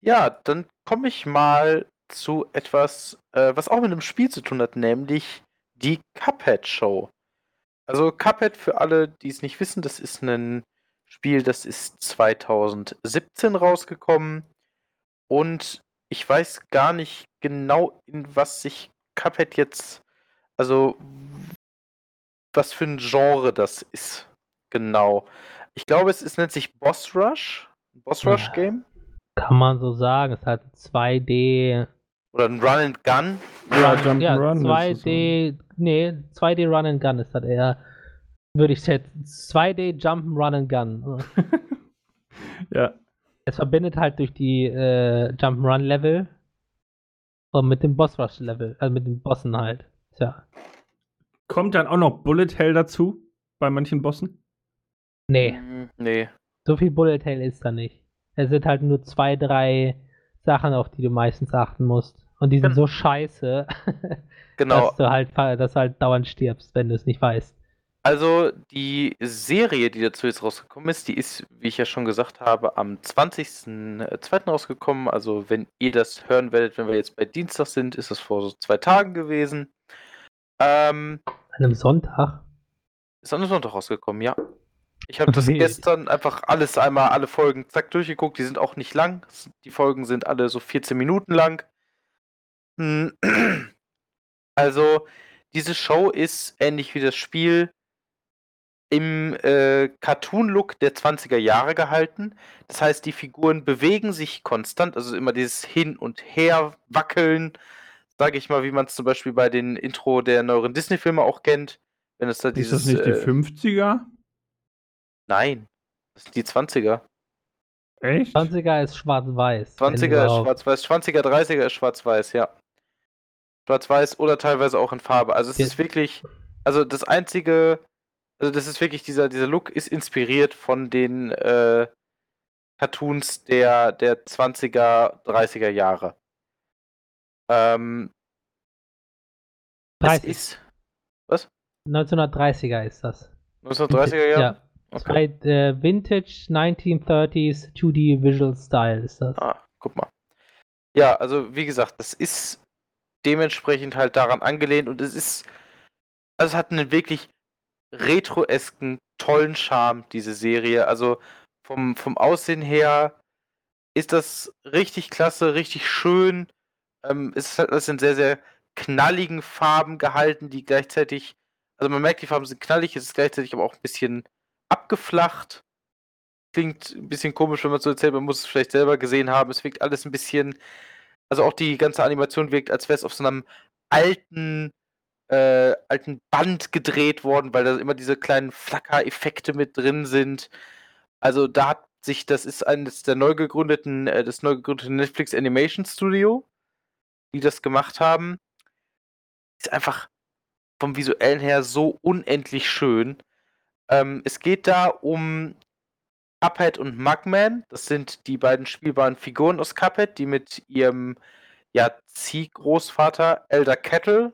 Ja, dann komme ich mal zu etwas, äh, was auch mit einem Spiel zu tun hat, nämlich die Cuphead Show. Also Cuphead für alle, die es nicht wissen, das ist ein Spiel, das ist 2017 rausgekommen und ich weiß gar nicht genau, in was sich Cuphead jetzt, also was für ein Genre das ist. Genau. Ich glaube, es ist, nennt sich Boss Rush. Boss Rush. Game. Kann man so sagen. Es hat 2D. Oder ein Run and Gun. Ja, Run- ja, es 2D. Nee, 2D Run and Gun ist das eher. Würde ich schätzen. 2D Jump Run and Gun. Ja. Es verbindet halt durch die äh, Jump'n'Run Level und mit dem Boss Rush Level, also mit den Bossen halt. Tja. Kommt dann auch noch Bullet Hell dazu bei manchen Bossen? Nee, Hm, Nee. so viel Bullet Hell ist da nicht. Es sind halt nur zwei, drei Sachen, auf die du meistens achten musst. Und die sind Gen- so scheiße, Genau. dass du halt, dass du halt dauernd stirbst, wenn du es nicht weißt. Also die Serie, die dazu jetzt rausgekommen ist, die ist, wie ich ja schon gesagt habe, am 20.02. rausgekommen. Also wenn ihr das hören werdet, wenn wir jetzt bei Dienstag sind, ist das vor so zwei Tagen gewesen. Ähm, An einem Sonntag. ist am Sonntag rausgekommen, ja. Ich habe das gestern einfach alles einmal, alle Folgen, zack, durchgeguckt. Die sind auch nicht lang. Die Folgen sind alle so 14 Minuten lang. Hm. Also, diese Show ist ähnlich wie das Spiel im äh, Cartoon-Look der 20er Jahre gehalten. Das heißt, die Figuren bewegen sich konstant, also immer dieses Hin- und Her wackeln, sage ich mal, wie man es zum Beispiel bei den Intro der neueren Disney-Filme auch kennt. Wenn es da Ist dieses, das nicht die äh, 50er? Nein, das sind die 20er. Echt? 20er ist schwarz-weiß. wenn 20er ist schwarz-weiß, 20er, 30er ist schwarz-weiß, ja. Schwarz-weiß oder teilweise auch in Farbe. Also es Ja. ist wirklich, also das einzige, also das ist wirklich, dieser, dieser Look ist inspiriert von den äh, Cartoons der, der 20er, 30er Jahre. Ähm, es 30. ist 1930er ist das. 1930er Jahre? Ja. Okay. Zwei, äh, Vintage 1930s 2D Visual Style ist das. Ah, guck mal. Ja, also wie gesagt, das ist dementsprechend halt daran angelehnt und es ist, also es hat einen wirklich retroesken, tollen Charme, diese Serie. Also vom, vom Aussehen her ist das richtig klasse, richtig schön. Ähm, es ist halt alles in sehr, sehr knalligen Farben gehalten, die gleichzeitig, also man merkt, die Farben sind knallig, es ist gleichzeitig aber auch ein bisschen abgeflacht. Klingt ein bisschen komisch, wenn man so erzählt, man muss es vielleicht selber gesehen haben. Es wirkt alles ein bisschen, also auch die ganze Animation wirkt, als wäre es auf so einem alten, äh, alten Band gedreht worden, weil da immer diese kleinen Flacker-Effekte mit drin sind. Also da hat sich, das ist eines der neu gegründeten, äh, das neu gegründete Netflix Animation Studio, die das gemacht haben. Ist einfach vom visuellen her so unendlich schön. Ähm, es geht da um Cuphead und Mugman. Das sind die beiden spielbaren Figuren aus Cuphead, die mit ihrem ja, Ziehgroßvater Elder Kettle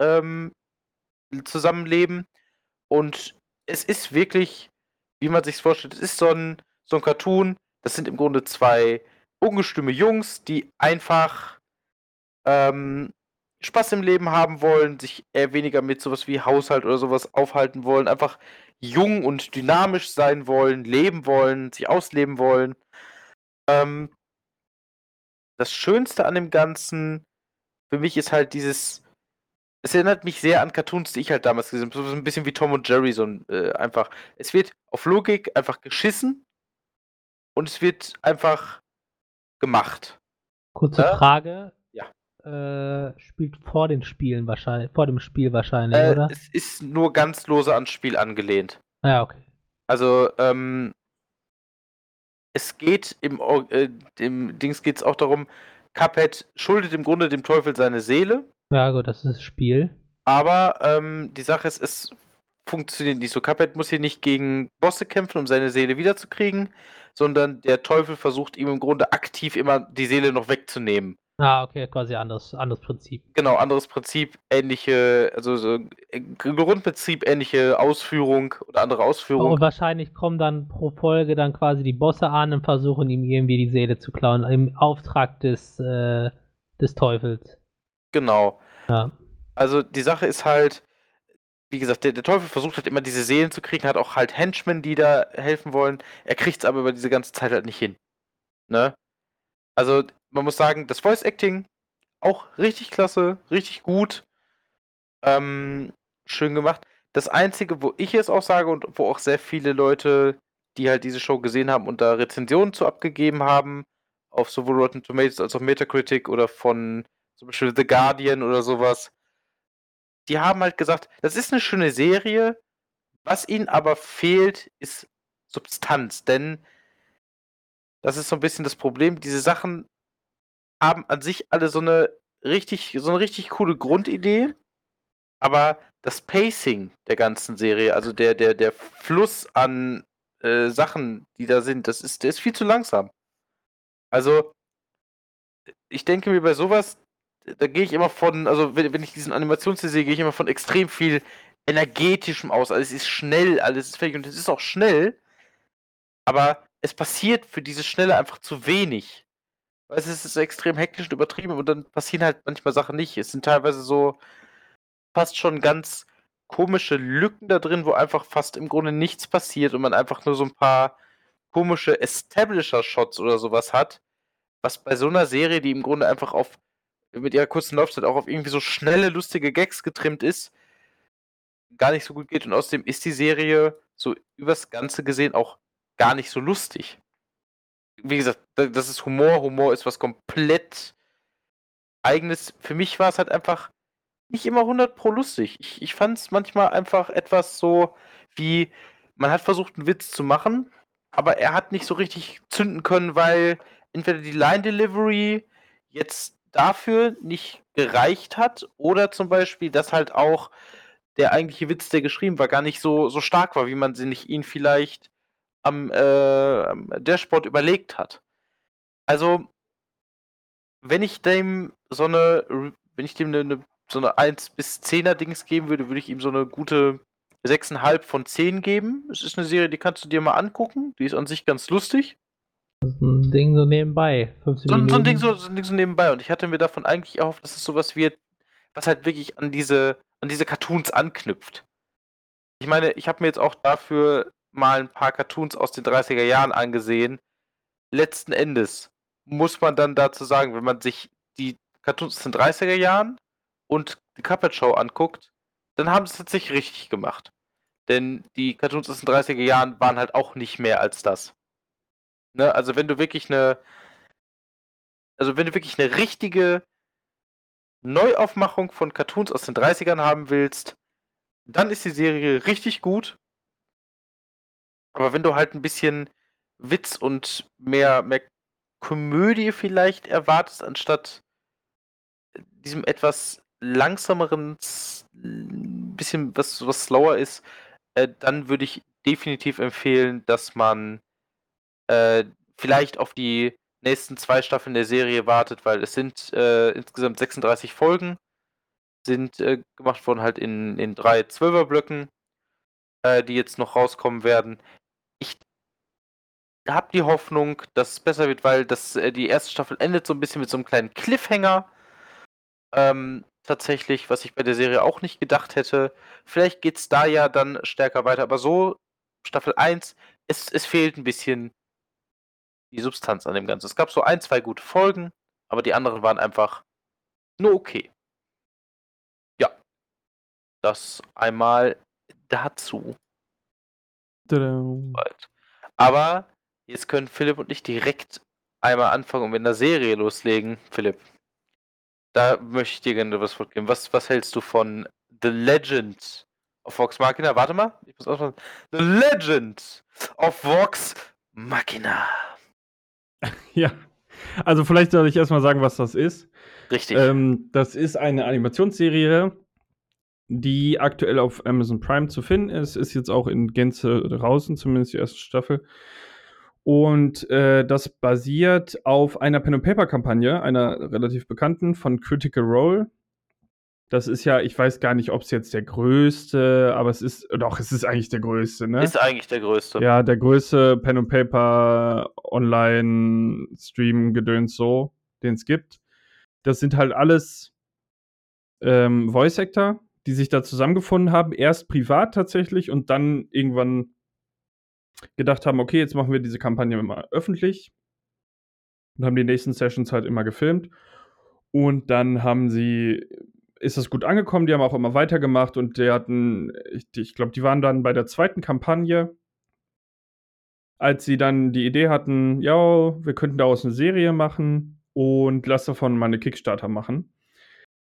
ähm, zusammenleben. Und es ist wirklich, wie man sich vorstellt, es ist so ein, so ein Cartoon. Das sind im Grunde zwei ungestüme Jungs, die einfach ähm, Spaß im Leben haben wollen, sich eher weniger mit sowas wie Haushalt oder sowas aufhalten wollen, einfach jung und dynamisch sein wollen, leben wollen, sich ausleben wollen. Ähm, das Schönste an dem Ganzen für mich ist halt dieses. Es erinnert mich sehr an Cartoons, die ich halt damals gesehen habe. So ein bisschen wie Tom und Jerry, so ein, äh, einfach. Es wird auf Logik einfach geschissen und es wird einfach gemacht. Kurze Äh? Frage. Äh, spielt vor den Spielen wahrscheinlich, vor dem Spiel wahrscheinlich, Äh, oder? es ist nur ganz lose ans Spiel angelehnt. Ja, okay. Also, ähm, es geht im, äh, im Dings geht es auch darum, Cuphead schuldet im Grunde dem Teufel seine Seele, Ja, gut, das ist das Spiel. aber ähm, die Sache ist, es funktioniert nicht so. Cuphead muss hier nicht gegen Bosse kämpfen, um seine Seele wiederzukriegen, sondern der Teufel versucht ihm im Grunde aktiv immer die Seele noch wegzunehmen. Ah, okay, quasi anderes, anderes Prinzip. Genau, anderes Prinzip, ähnliche, also so äh, Grundprinzip, ähnliche Ausführung oder andere Ausführung. Und wahrscheinlich kommen dann pro Folge dann quasi die Bosse an und versuchen ihm irgendwie die Seele zu klauen, im Auftrag des, äh, des Teufels. Genau. Ja. Also die Sache ist halt, wie gesagt, der, der Teufel versucht halt immer diese Seelen zu kriegen, hat auch halt Henchmen, die da helfen wollen. Er kriegt es aber über diese ganze Zeit halt nicht hin. Ne? Also man muss sagen, das Voice Acting auch richtig klasse, richtig gut. Ähm, schön gemacht. Das Einzige, wo ich es auch sage und wo auch sehr viele Leute, die halt diese Show gesehen haben und da Rezensionen zu abgegeben haben, auf sowohl Rotten Tomatoes als auch Metacritic oder von zum Beispiel The Guardian oder sowas, die haben halt gesagt, das ist eine schöne Serie, was ihnen aber fehlt, ist Substanz, denn das ist so ein bisschen das Problem, diese Sachen haben an sich alle so eine richtig, so eine richtig coole Grundidee, aber das Pacing der ganzen Serie, also der, der, der Fluss an äh, Sachen, die da sind, das ist, der ist viel zu langsam. Also, ich denke mir bei sowas, da gehe ich immer von, also wenn, wenn ich diesen Animationsstil sehe, gehe ich immer von extrem viel energetischem aus. Also es ist schnell, alles ist fähig und es ist auch schnell, aber es passiert für diese Schnelle einfach zu wenig. Weil es ist extrem hektisch und übertrieben und dann passieren halt manchmal Sachen nicht. Es sind teilweise so fast schon ganz komische Lücken da drin, wo einfach fast im Grunde nichts passiert und man einfach nur so ein paar komische Establisher-Shots oder sowas hat, was bei so einer Serie, die im Grunde einfach auf mit ihrer kurzen Laufzeit auch auf irgendwie so schnelle, lustige Gags getrimmt ist, gar nicht so gut geht. Und außerdem ist die Serie so übers Ganze gesehen auch gar nicht so lustig. Wie gesagt, das ist Humor. Humor ist was komplett eigenes. Für mich war es halt einfach nicht immer 100 pro lustig. Ich, ich fand es manchmal einfach etwas so wie, man hat versucht, einen Witz zu machen, aber er hat nicht so richtig zünden können, weil entweder die Line Delivery jetzt dafür nicht gereicht hat oder zum Beispiel, dass halt auch der eigentliche Witz, der geschrieben war, gar nicht so, so stark war, wie man sich ihn vielleicht am, äh, am Dashboard überlegt hat. Also, wenn ich dem so eine, wenn ich dem eine, so eine 1 bis 10er Dings geben würde, würde ich ihm so eine gute 6,5 von 10 geben. Es ist eine Serie, die kannst du dir mal angucken. Die ist an sich ganz lustig. So ein Ding so nebenbei. 15 So, ein- so, ein. Ding so, so ein Ding so nebenbei. Und ich hatte mir davon eigentlich erhofft, dass es sowas wird, was halt wirklich an diese, an diese Cartoons anknüpft. Ich meine, ich habe mir jetzt auch dafür mal ein paar Cartoons aus den 30er Jahren angesehen. Letzten Endes muss man dann dazu sagen, wenn man sich die Cartoons aus den 30er Jahren und die Carpet Show anguckt, dann haben sie es tatsächlich richtig gemacht. Denn die Cartoons aus den 30er Jahren waren halt auch nicht mehr als das. Ne? Also wenn du wirklich eine also wenn du wirklich eine richtige Neuaufmachung von Cartoons aus den 30ern haben willst, dann ist die Serie richtig gut. Aber wenn du halt ein bisschen Witz und mehr, mehr Komödie vielleicht erwartest, anstatt diesem etwas langsameren, bisschen was, was slower ist, äh, dann würde ich definitiv empfehlen, dass man äh, vielleicht auf die nächsten zwei Staffeln der Serie wartet, weil es sind äh, insgesamt 36 Folgen, sind äh, gemacht worden halt in, in drei Zwölferblöcken, äh, die jetzt noch rauskommen werden. Habe die Hoffnung, dass es besser wird, weil das, äh, die erste Staffel endet so ein bisschen mit so einem kleinen Cliffhanger. Ähm, tatsächlich, was ich bei der Serie auch nicht gedacht hätte. Vielleicht geht es da ja dann stärker weiter, aber so, Staffel 1, es, es fehlt ein bisschen die Substanz an dem Ganzen. Es gab so ein, zwei gute Folgen, aber die anderen waren einfach nur okay. Ja. Das einmal dazu. Tada. Aber jetzt können Philipp und ich direkt einmal anfangen und mit einer Serie loslegen. Philipp, da möchte ich dir gerne was vorgeben. Was, was hältst du von The Legend of Vox Machina? Warte mal, ich muss ausmachen. The Legend of Vox Machina. Ja. Also vielleicht soll ich erstmal sagen, was das ist. Richtig. Ähm, das ist eine Animationsserie, die aktuell auf Amazon Prime zu finden ist. Ist jetzt auch in Gänze draußen, zumindest die erste Staffel. Und äh, das basiert auf einer Pen-and-Paper-Kampagne, einer relativ bekannten von Critical Role. Das ist ja, ich weiß gar nicht, ob es jetzt der größte, aber es ist, doch, es ist eigentlich der größte, ne? Ist eigentlich der größte. Ja, der größte Pen and Paper Online Stream Gedöns so, den es gibt. Das sind halt alles ähm, Voice Actor, die sich da zusammengefunden haben, erst privat tatsächlich und dann irgendwann gedacht haben, okay, jetzt machen wir diese Kampagne mal öffentlich und haben die nächsten Sessions halt immer gefilmt. Und dann haben sie, ist das gut angekommen, die haben auch immer weitergemacht und die hatten, ich, ich glaube, die waren dann bei der zweiten Kampagne, als sie dann die Idee hatten, ja, wir könnten daraus eine Serie machen und lass davon mal eine Kickstarter machen.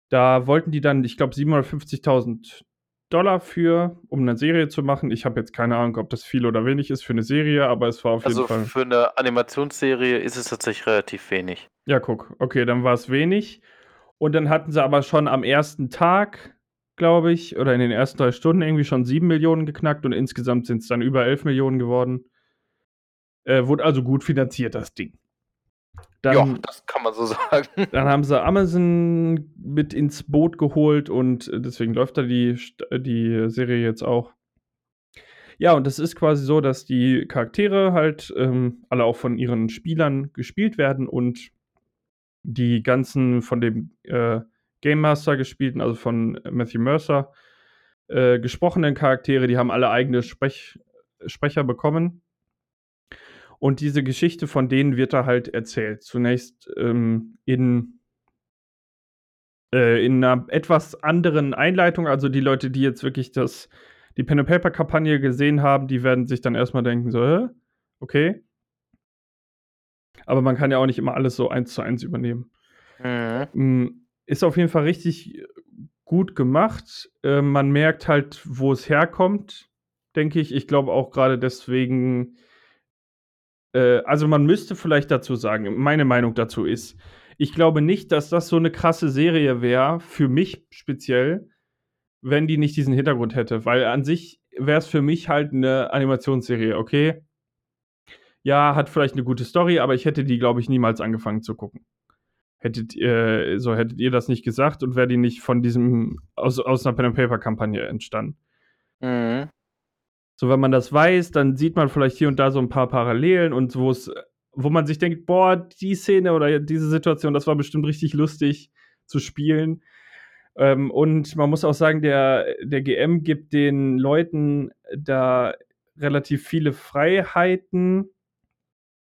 Da wollten die dann, ich glaube, 750.000 Dollar für, um eine Serie zu machen. Ich habe jetzt keine Ahnung, ob das viel oder wenig ist für eine Serie, aber es war auf also jeden Fall. für eine Animationsserie ist es tatsächlich relativ wenig. Ja, guck. Okay, dann war es wenig. Und dann hatten sie aber schon am ersten Tag, glaube ich, oder in den ersten drei Stunden irgendwie schon sieben Millionen geknackt und insgesamt sind es dann über elf Millionen geworden. Äh, wurde also gut finanziert, das Ding. Ja, Dann, das kann man so sagen. dann haben sie Amazon mit ins Boot geholt und äh, deswegen läuft da die, äh, die Serie jetzt auch. Ja, und das ist quasi so, dass die Charaktere halt ähm, alle auch von ihren Spielern gespielt werden und die ganzen von dem äh, Game Master gespielten, also von Matthew Mercer, äh, gesprochenen Charaktere, die haben alle eigene Sprech Sprecher bekommen. Und diese Geschichte von denen wird da halt erzählt. Zunächst ähm, in, äh, in einer etwas anderen Einleitung. Also die Leute, die jetzt wirklich das, die Pen and Paper Kampagne gesehen haben, die werden sich dann erstmal denken, so, hä? okay. Aber man kann ja auch nicht immer alles so eins zu eins übernehmen. Mhm. Mm, Ist auf jeden Fall richtig gut gemacht. Äh, man merkt halt, wo es herkommt, denke ich. Ich glaube auch gerade deswegen. Äh, also man müsste vielleicht dazu sagen, meine Meinung dazu ist, ich glaube nicht, dass das so eine krasse Serie wäre, für mich speziell, wenn die nicht diesen Hintergrund hätte. Weil an sich wäre es für mich halt eine Animationsserie, okay? Ja, hat vielleicht eine gute Story, aber ich hätte die, glaube ich, niemals angefangen zu gucken. Hättet ihr, so hättet ihr das nicht gesagt und wäre die nicht von diesem, aus, aus einer Pen and Paper Kampagne entstanden. Mhm. So, wenn man das weiß, dann sieht man vielleicht hier und da so ein paar Parallelen und wo es, wo man sich denkt, boah, die Szene oder diese Situation, das war bestimmt richtig lustig zu spielen. Ähm, und man muss auch sagen, der, der GM gibt den Leuten da relativ viele Freiheiten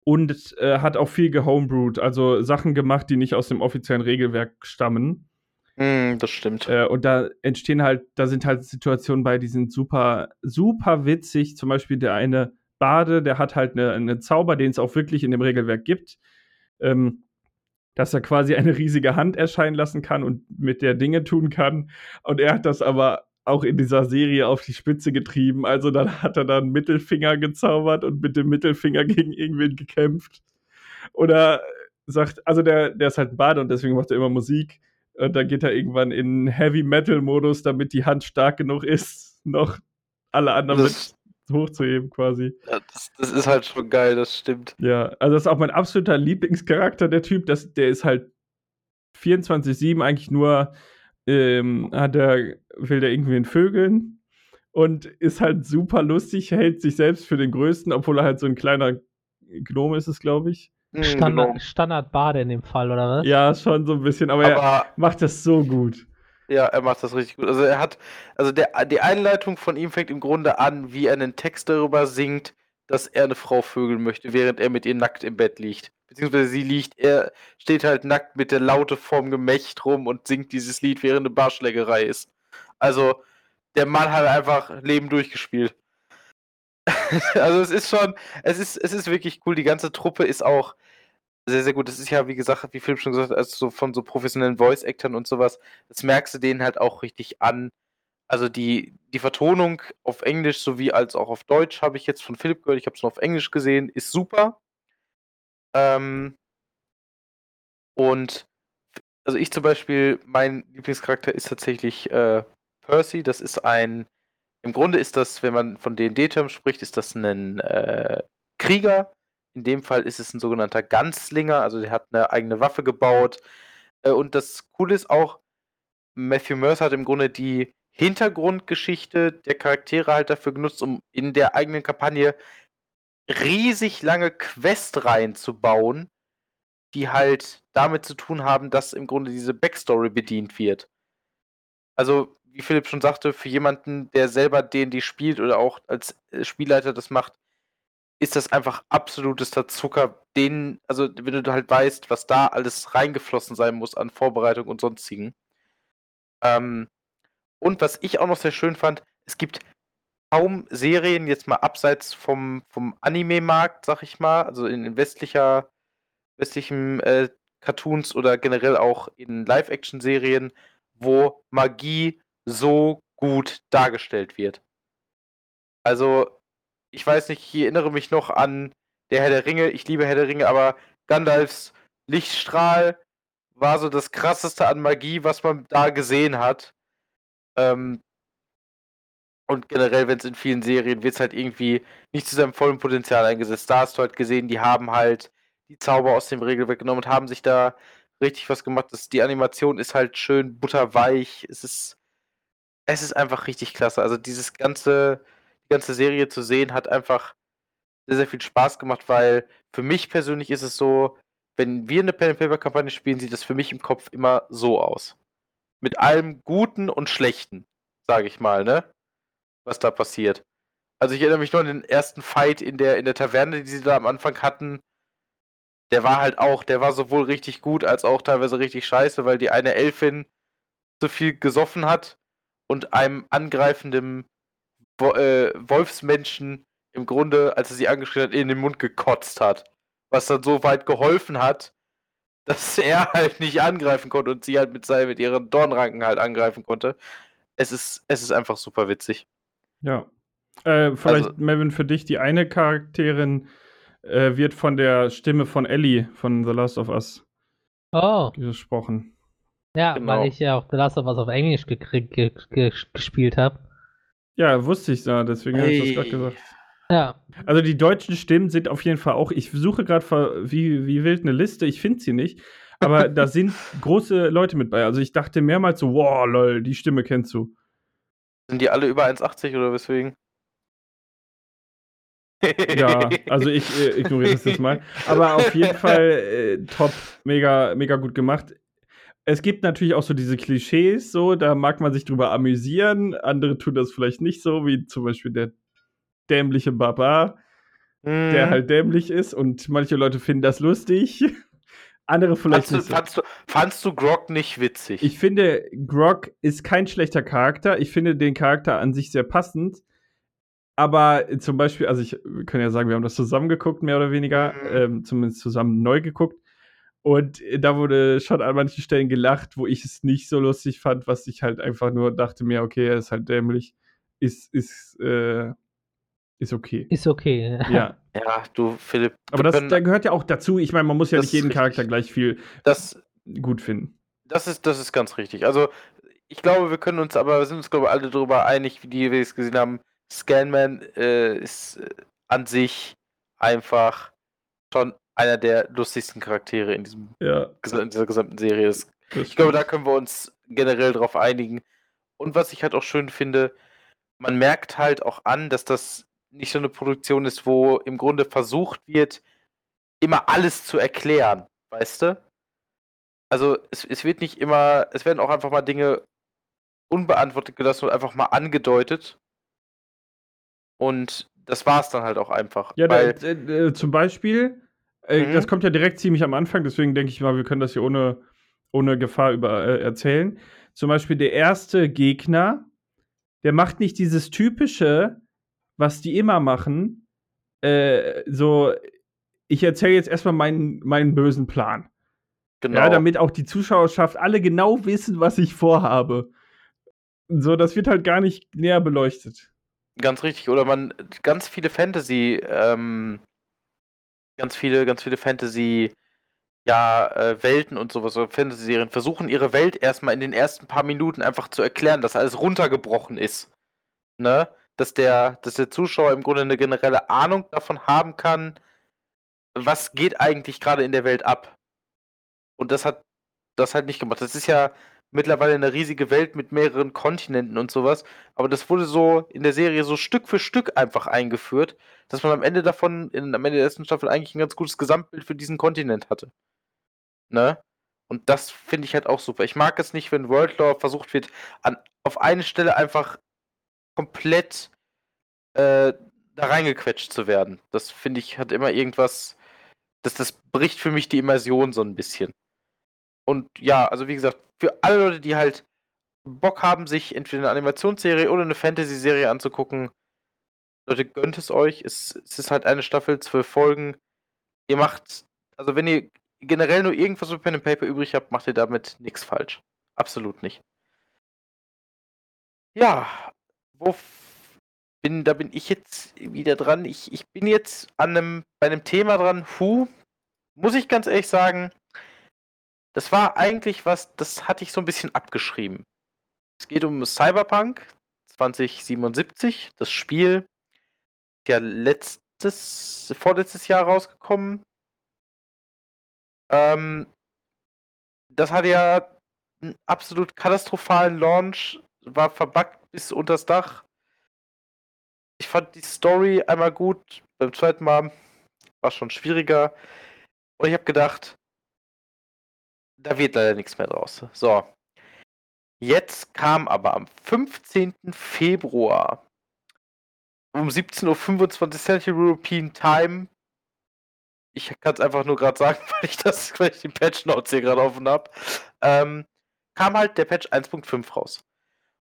und äh, hat auch viel gehomebrewed, also Sachen gemacht, die nicht aus dem offiziellen Regelwerk stammen. Mhm, das stimmt. Äh, und da entstehen halt, da sind halt Situationen bei, die sind super, super witzig. Zum Beispiel der eine Bade, der hat halt eine, eine Zauber, den es auch wirklich in dem Regelwerk gibt. Ähm, dass er quasi eine riesige Hand erscheinen lassen kann und mit der Dinge tun kann. Und er hat das aber auch in dieser Serie auf die Spitze getrieben. Also dann hat er dann Mittelfinger gezaubert und mit dem Mittelfinger gegen irgendwen gekämpft. Oder sagt, also der, der ist halt ein Bade und deswegen macht er immer Musik. Und dann geht er irgendwann in Heavy-Metal-Modus, damit die Hand stark genug ist, noch alle anderen Das- mit hochzuheben quasi. Ja, das, das ist halt schon geil, das stimmt. Ja, also das ist auch mein absoluter Lieblingscharakter, der Typ. Das, der ist halt 24-7 eigentlich nur, ähm, hat er, will der irgendwen vögeln und ist halt super lustig, hält sich selbst für den Größten, obwohl er halt so ein kleiner Gnome ist, es glaube ich. Mhm, Standard, genau. Standard-Bade in dem Fall, oder was? Ja, schon so ein bisschen, aber, er Aber macht das so gut. ja, er macht das richtig gut. Also er hat, also der, die Einleitung von ihm fängt im Grunde an, wie er einen Text darüber singt, dass er eine Frau vögeln möchte, während er mit ihr nackt im Bett liegt. Beziehungsweise sie liegt, er steht halt nackt mit der Laute vorm Gemächt rum und singt dieses Lied, während eine Barschlägerei ist. Also, der Mann hat einfach Leben durchgespielt. also es ist schon, es ist, es ist wirklich cool. Die ganze Truppe ist auch sehr, sehr gut. Das ist ja, wie gesagt, wie Philipp schon gesagt hat, also so von so professionellen Voice-Actern und sowas, das merkst du denen halt auch richtig an. Also die, die Vertonung auf Englisch sowie als auch auf Deutsch habe ich jetzt von Philipp gehört, ich habe es nur auf Englisch gesehen, ist super. Ähm, und also ich zum Beispiel, mein Lieblingscharakter ist tatsächlich äh, Percy. Das ist ein, im Grunde ist das, wenn man von D&D-Terms spricht, ist das ein äh, Krieger, In dem Fall ist es ein sogenannter Ganzlinger, also der hat eine eigene Waffe gebaut. Äh, und das Coole ist auch, Matthew Mercer hat im Grunde die Hintergrundgeschichte der Charaktere halt dafür genutzt, um in der eigenen Kampagne riesig lange Questreihen zu bauen, die halt damit zu tun haben, dass im Grunde diese Backstory bedient wird. Also, wie Philipp schon sagte, für jemanden, der selber D&D spielt oder auch als äh, Spielleiter das macht, ist das einfach absolutester Zucker. Den, also wenn du halt weißt, was da alles reingeflossen sein muss an Vorbereitung und sonstigen. Ähm, und was ich auch noch sehr schön fand, es gibt kaum Serien, jetzt mal abseits vom, vom Anime-Markt, sag ich mal, also in, in westlicher, westlichen äh, Cartoons oder generell auch in Live-Action-Serien, wo Magie so gut dargestellt wird. Also, ich weiß nicht, ich erinnere mich noch an der Herr der Ringe, ich liebe Herr der Ringe, aber Gandalfs Lichtstrahl war so das krasseste an Magie, was man da gesehen hat. Ähm, und generell, wenn es in vielen Serien wird es halt irgendwie nicht zu seinem vollen Potenzial eingesetzt. Da hast du halt gesehen, die haben halt die Zauber aus dem Regelwerk genommen und haben sich da richtig was gemacht. Das, die Animation ist halt schön butterweich. Es ist, es ist einfach richtig klasse. Also dieses ganze, die ganze Serie zu sehen, hat einfach sehr, sehr viel Spaß gemacht, weil für mich persönlich ist es so, wenn wir eine Pen-and-Paper-Kampagne spielen, sieht das für mich im Kopf immer so aus. Mit allem Guten und Schlechten, sage ich mal, ne? Was da passiert. Also ich erinnere mich nur an den ersten Fight in der, in der Taverne, die sie da am Anfang hatten. Der war halt auch, der war sowohl richtig gut als auch teilweise richtig scheiße, weil die eine Elfin so viel gesoffen hat und einem angreifenden Wo äh, Wolfsmenschen im Grunde, als er sie angeschrien hat, in den Mund gekotzt hat was dann so weit geholfen hat, dass er halt nicht angreifen konnte und sie halt mit, seinen, mit ihren Dornranken halt angreifen konnte. Es ist, es ist einfach super witzig. Ja. Äh, vielleicht, also, Melvin, für dich, die eine Charakterin äh, wird von der Stimme von Ellie von The Last of Us oh. gesprochen. Ja, genau. weil ich ja auch The Last of Us auf Englisch gespielt habe. Ja, wusste ich ja, deswegen hey. habe ich das gerade gesagt. Ja. Also die deutschen Stimmen sind auf jeden Fall auch, ich suche gerade wie, wie wild eine Liste, ich finde sie nicht. Aber da sind große Leute mit bei. Also ich dachte mehrmals so, wow, lol, die Stimme kennst du. Sind die alle über 1,80 oder weswegen? ja, also ich äh, ignoriere das jetzt mal. Aber auf jeden Fall äh, top, mega, mega gut gemacht. Es gibt natürlich auch so diese Klischees, so, da mag man sich drüber amüsieren. Andere tun das vielleicht nicht so, wie zum Beispiel der dämliche Baba, mhm. der halt dämlich ist und manche Leute finden das lustig. Andere vielleicht fandst nicht. Du, fandst, du, fandst du Grog nicht witzig? Ich finde, Grog ist kein schlechter Charakter. Ich finde den Charakter an sich sehr passend. Aber zum Beispiel, also ich, können ja sagen, wir haben das zusammen geguckt, mehr oder weniger, mhm. ähm, zumindest zusammen neu geguckt. Und da wurde schon an manchen Stellen gelacht, wo ich es nicht so lustig fand, was ich halt einfach nur dachte mir, okay, er ist halt dämlich. Ist, ist, äh, ist okay. Ist okay. Ja. Ja, du, Philipp. Aber das, da gehört ja auch dazu. Ich meine, man muss ja nicht jeden Charakter gleich viel das, gut finden. Das ist, das ist ganz richtig. Also, ich glaube, wir können uns, aber wir sind uns, glaube ich, alle darüber einig, wie die wir es gesehen haben. Scanman äh, ist äh, an sich einfach schon einer der lustigsten Charaktere in, diesem, ja. in dieser gesamten Serie. Das, ich glaube, da können wir uns generell drauf einigen. Und was ich halt auch schön finde, man merkt halt auch an, dass das nicht so eine Produktion ist, wo im Grunde versucht wird, immer alles zu erklären, weißt du? Also es, es wird nicht immer, es werden auch einfach mal Dinge unbeantwortet gelassen und einfach mal angedeutet. Und das war es dann halt auch einfach. Ja, weil, da, äh, zum Beispiel, äh, mhm. das kommt ja direkt ziemlich am Anfang, deswegen denke ich mal, wir können das hier ohne, ohne Gefahr über äh, erzählen. Zum Beispiel der erste Gegner, der macht nicht dieses typische, was die immer machen, äh, so, ich erzähle jetzt erstmal meinen, meinen bösen Plan. Genau. Ja, damit auch die Zuschauerschaft alle genau wissen, was ich vorhabe. So, das wird halt gar nicht näher beleuchtet. Ganz richtig. Oder man, ganz viele Fantasy, ähm, ganz viele, ganz viele Fantasy, ja, äh, Welten und sowas, oder Fantasy-Serien versuchen ihre Welt erstmal in den ersten paar Minuten einfach zu erklären, dass alles runtergebrochen ist. Ne? dass der, dass der Zuschauer im Grunde eine generelle Ahnung davon haben kann, was geht eigentlich gerade in der Welt ab? Und das hat das halt nicht gemacht. Das ist ja mittlerweile eine riesige Welt mit mehreren Kontinenten und sowas. Aber das wurde so in der Serie so Stück für Stück einfach eingeführt, dass man am Ende davon, in, am Ende der ersten Staffel eigentlich ein ganz gutes Gesamtbild für diesen Kontinent hatte. Ne? Und das finde ich halt auch super. Ich mag es nicht, wenn World Lore versucht wird, an, auf eine Stelle einfach komplett äh, da reingequetscht zu werden. Das finde ich hat immer irgendwas, das, das bricht für mich die Immersion so ein bisschen. Und ja, also wie gesagt, für alle Leute, die halt Bock haben, sich entweder eine Animationsserie oder eine Fantasy-Serie anzugucken, Leute, gönnt es euch. Es, es ist halt eine Staffel, zwölf Folgen. Ihr macht, also wenn ihr generell nur irgendwas für Pen and Paper übrig habt, macht ihr damit nichts falsch. Absolut nicht. Ja, wo bin, da bin ich jetzt wieder dran. Ich, ich bin jetzt an einem, bei einem Thema dran, Hu, muss ich ganz ehrlich sagen, das war eigentlich was, das hatte ich so ein bisschen abgeschrieben. Es geht um Cyberpunk 2077, das Spiel, ja letztes, vorletztes Jahr rausgekommen. Ähm, das hatte ja einen absolut katastrophalen Launch, war verbuggt bis unters Dach. Ich fand die Story einmal gut, beim zweiten Mal war es schon schwieriger. Und ich habe gedacht, da wird leider nichts mehr draus. So. Jetzt kam aber am 15. Februar um 17.25 Uhr Central European Time. Ich kann es einfach nur gerade sagen, weil ich das, weil ich die Patch Notes hier gerade offen habe. Ähm, kam halt der Patch 1.5 raus.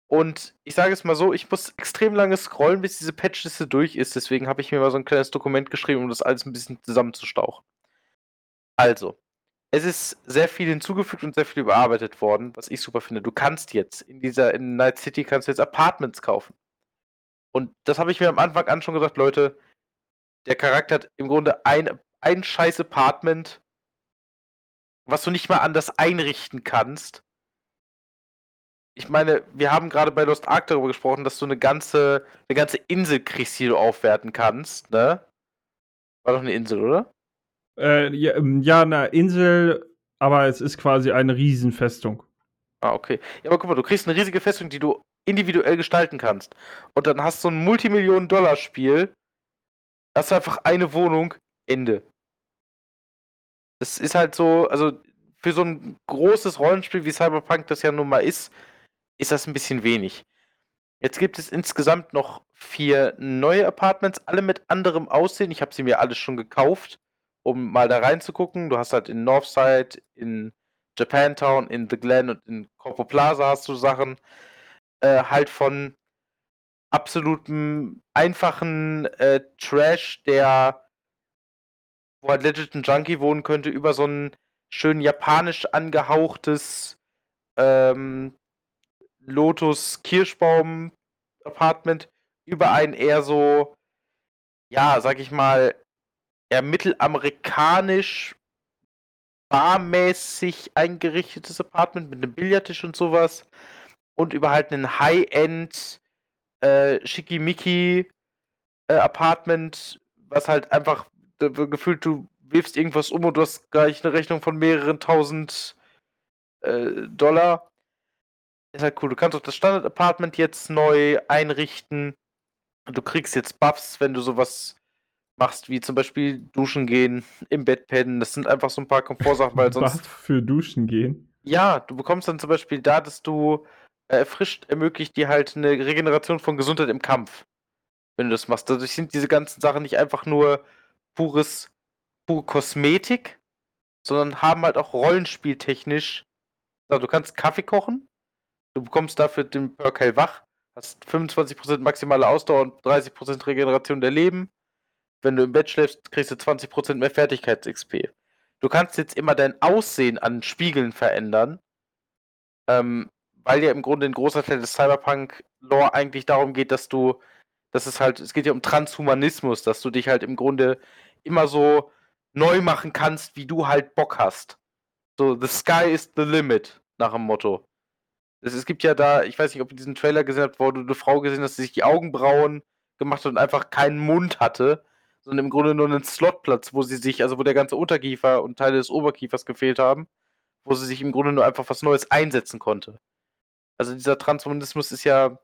Und ich sage es mal so, ich muss extrem lange scrollen, bis diese Patchliste durch ist. Deswegen habe ich mir mal so ein kleines Dokument geschrieben, um das alles ein bisschen zusammenzustauchen. Also, es ist sehr viel hinzugefügt und sehr viel überarbeitet worden, was ich super finde. Du kannst jetzt in dieser, in Night City kannst du jetzt Apartments kaufen. Und das habe ich mir am Anfang an schon gesagt, Leute, der Charakter hat im Grunde ein, ein scheiß Apartment, was du nicht mal anders einrichten kannst. Ich meine, wir haben gerade bei Lost Ark darüber gesprochen, dass du eine ganze, eine ganze Insel kriegst, die du aufwerten kannst, ne? War doch eine Insel, oder? Äh, ja, ähm, eine Insel, aber es ist quasi eine Riesenfestung. Ah, okay. Ja, aber guck mal, du kriegst eine riesige Festung, die du individuell gestalten kannst. Und dann hast du ein Multimillionen-Dollar-Spiel. Hast du einfach eine Wohnung, Ende. Das ist halt so, also für so ein großes Rollenspiel wie Cyberpunk das ja nun mal ist, ist das ein bisschen wenig. Jetzt gibt es insgesamt noch vier neue Apartments, alle mit anderem Aussehen. Ich habe sie mir alle schon gekauft um mal da reinzugucken. Du hast halt in Northside, in Japantown, in The Glen und in Corpo Plaza hast du Sachen äh, halt von absolutem einfachen äh, Trash, der wo halt legit ein Junkie wohnen könnte, über so ein schön japanisch angehauchtes ähm, Lotus Kirschbaum Apartment über ein eher so ja, sag ich mal eher mittelamerikanisch barmäßig eingerichtetes Apartment mit einem Billardtisch und sowas und über halt einen High-End äh, Schickimicki äh, Apartment, was halt einfach gefühlt du wirfst irgendwas um und du hast gleich eine Rechnung von mehreren tausend äh, Dollar. Ist halt cool. Du kannst auch das Standard-Apartment jetzt neu einrichten. Du kriegst jetzt Buffs, wenn du sowas machst, wie zum Beispiel duschen gehen, im Bett pennen. Das sind einfach so ein paar Komfortsachen, weil sonst. Was für duschen gehen? Ja, du bekommst dann zum Beispiel da, dass du äh, erfrischt ermöglicht dir halt eine Regeneration von Gesundheit im Kampf, wenn du das machst. Dadurch sind diese ganzen Sachen nicht einfach nur pures, pure Kosmetik, sondern haben halt auch rollenspieltechnisch. Also, du kannst Kaffee kochen, du bekommst dafür den Perk hellwach, hast 25% maximale Ausdauer und 30% Regeneration der Leben wenn du im Bett schläfst, kriegst du 20% mehr Fertigkeits-XP. Du kannst jetzt immer dein Aussehen an Spiegeln verändern, ähm, weil ja im Grunde ein großer Teil des Cyberpunk-Lore eigentlich darum geht, dass du, dass es halt, es geht ja um Transhumanismus, dass du dich halt im Grunde immer so neu machen kannst, wie du halt Bock hast. So, the sky is the limit, nach dem Motto. Es, es gibt ja da, ich weiß nicht, ob ihr diesen Trailer gesehen habt, wo du eine Frau gesehen hast, die sich die Augenbrauen gemacht hat und einfach keinen Mund hatte sondern im Grunde nur einen Slotplatz, wo sie sich, also wo der ganze Unterkiefer und Teile des Oberkiefers gefehlt haben, wo sie sich im Grunde nur einfach was Neues einsetzen konnte. Also dieser Transhumanismus ist ja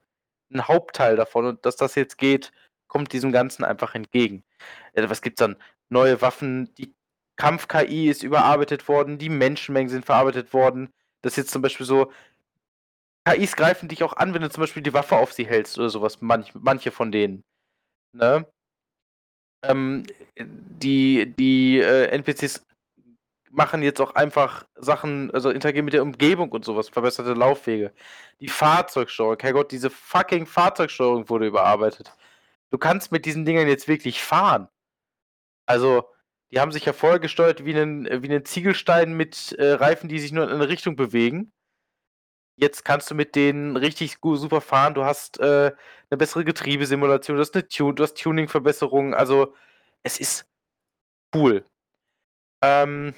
ein Hauptteil davon und dass das jetzt geht, kommt diesem Ganzen einfach entgegen. Äh, was gibt's dann? Neue Waffen, die Kampf-KI ist überarbeitet worden, die Menschenmengen sind verarbeitet worden. Das ist jetzt zum Beispiel so, KIs greifen dich auch an, wenn du zum Beispiel die Waffe auf sie hältst oder sowas, manch, manche von denen. Ne? Ähm, die die äh, NPCs machen jetzt auch einfach Sachen, also interagieren mit der Umgebung und sowas, verbesserte Laufwege. Die Fahrzeugsteuerung, Herrgott, diese fucking Fahrzeugsteuerung wurde überarbeitet. Du kannst mit diesen Dingern jetzt wirklich fahren. Also, die haben sich ja vorher gesteuert wie einen, wie einen Ziegelstein mit äh, Reifen, die sich nur in eine Richtung bewegen. Jetzt kannst du mit denen richtig gut, super fahren. Du hast äh, eine bessere Getriebesimulation, du hast eine Tune, du hast Tuning-Verbesserungen. Also, es ist cool. Ähm,